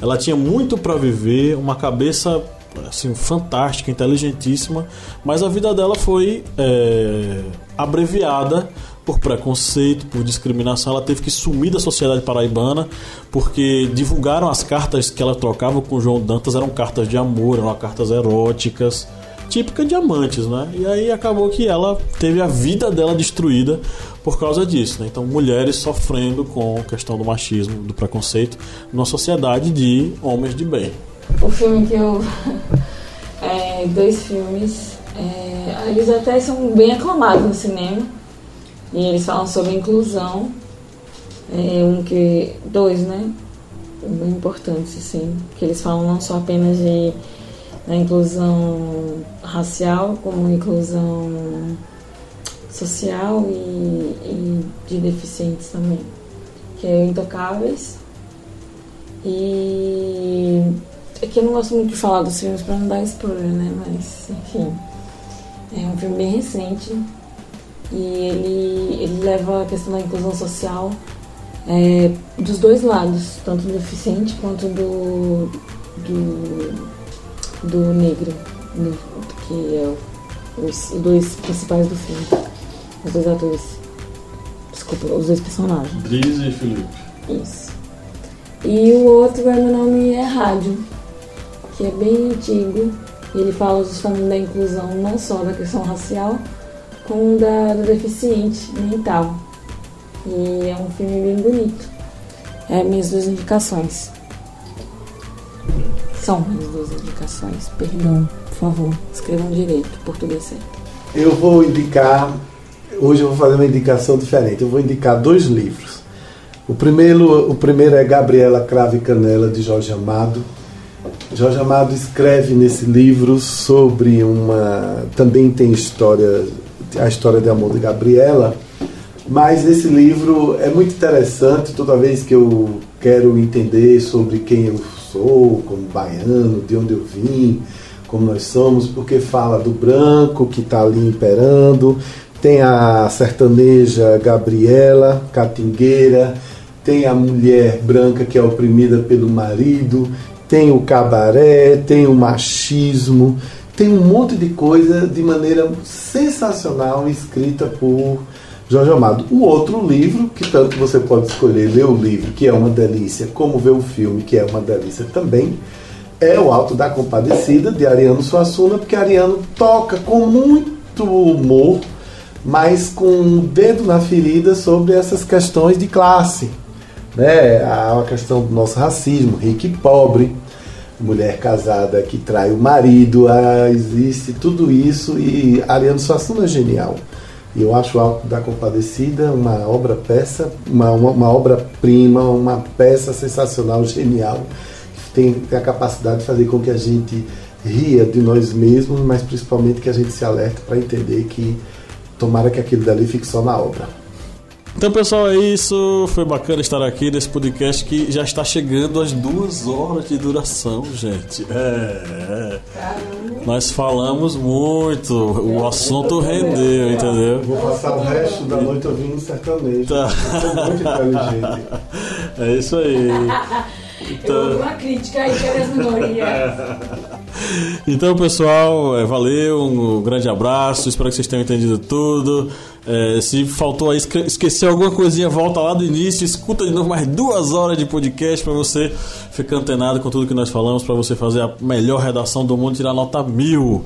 Ela tinha muito para viver, uma cabeça assim fantástica, inteligentíssima, mas a vida dela foi é, abreviada por preconceito, por discriminação. Ela teve que sumir da sociedade paraibana porque divulgaram as cartas que ela trocava com João Dantas eram cartas de amor, eram cartas eróticas típica de amantes, né? E aí acabou que ela teve a vida dela destruída por causa disso, né? Então, mulheres sofrendo com a questão do machismo, do preconceito, numa sociedade de homens de bem. O filme que eu. [laughs] É, dois filmes. É, eles até são bem aclamados no cinema. E eles falam sobre inclusão. É, um que. Dois, né? Bem importantes, assim. Que eles falam não só apenas de a inclusão racial como inclusão social e, e de deficientes também, que é Intocáveis. E é que eu não gosto muito de falar dos filmes para não dar spoiler, né? Mas, enfim, é um filme bem recente e ele, ele leva a questão da inclusão social é, dos dois lados, tanto do deficiente quanto do, do do negro, no, que é os dois principais do filme. Os dois atores. Desculpa, os dois personagens. Drizzy e Felipe. Isso. E o outro, meu nome é Rádio, que é bem antigo. E ele fala justamente da inclusão não só da questão racial, como da, do deficiente mental. E é um filme bem bonito. É minhas duas indicações. São as duas indicações. Perdão, por favor, escrevam direito, português certo. Eu vou indicar, hoje eu vou fazer uma indicação diferente. Eu vou indicar dois livros. O primeiro, o primeiro é Gabriela Crave Canela, de Jorge Amado. Jorge Amado escreve nesse livro sobre uma. Também tem história, a história de amor de Gabriela, mas esse livro é muito interessante toda vez que eu quero entender sobre quem eu sou, como baiano, de onde eu vim, como nós somos, porque fala do branco que está ali imperando, tem a sertaneja Gabriela, catingueira, tem a mulher branca que é oprimida pelo marido, tem o cabaré, tem o machismo, tem um monte de coisa de maneira sensacional escrita por Jorge Amado. O outro livro, que tanto você pode escolher ler o livro, que é uma delícia, como ver o filme, que é uma delícia também, é O Alto da Compadecida, de Ariano Suassuna, porque Ariano toca com muito humor, mas com um dedo na ferida sobre essas questões de classe. Né? A questão do nosso racismo, rico e pobre, mulher casada que trai o marido, ah, existe tudo isso e Ariano Suassuna é genial. E eu acho o Alto da Compadecida uma obra-peça, uma, uma, uma obra-prima, uma peça sensacional, genial, que tem, tem a capacidade de fazer com que a gente ria de nós mesmos, mas principalmente que a gente se alerte para entender que tomara que aquilo dali fique só na obra. Então, pessoal, é isso. Foi bacana estar aqui nesse podcast que já está chegando às duas horas de duração, gente. É. Nós falamos muito. O assunto rendeu, entendeu? Vou passar o resto da noite ouvindo sertanejo. Tá. muito inteligente. É isso aí. Então... [laughs] Eu uma crítica aí para as minorias. Então, pessoal, é, valeu, um grande abraço, espero que vocês tenham entendido tudo. É, se faltou aí, esquecer alguma coisinha, volta lá do início, escuta de novo mais duas horas de podcast para você ficar antenado com tudo que nós falamos, para você fazer a melhor redação do mundo tirar nota mil.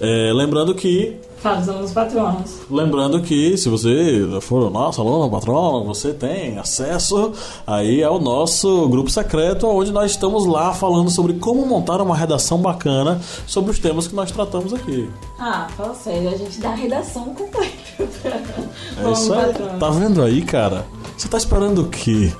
É, lembrando que Dos alunos patronos. Lembrando que se você for o nosso aluno patrono, você tem acesso aí ao nosso grupo secreto, onde nós estamos lá falando sobre como montar uma redação bacana sobre os temas que nós tratamos aqui. Ah, fala sério, a gente dá a redação completa. É isso aí. Tá vendo aí, cara? Você tá esperando o quê?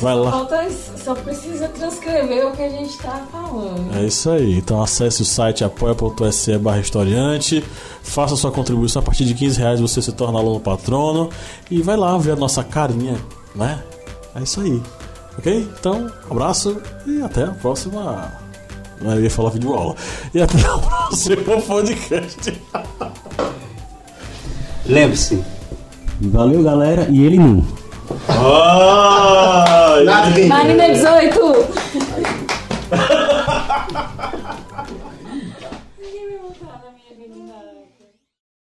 Vai lá. Falta, só precisa transcrever o que a gente tá falando. É isso aí. Então acesse o site apoia.se barra historiante, faça sua contribuição a partir de 15 reais você se torna aluno patrono e vai lá ver a nossa carinha, né? É isso aí. Ok? Então, abraço e até a próxima. Não, eu ia falar vídeo aula. E até o próximo [laughs] podcast. Lembre-se. Valeu, galera. E ele não. Ah, Nada, Marina 18!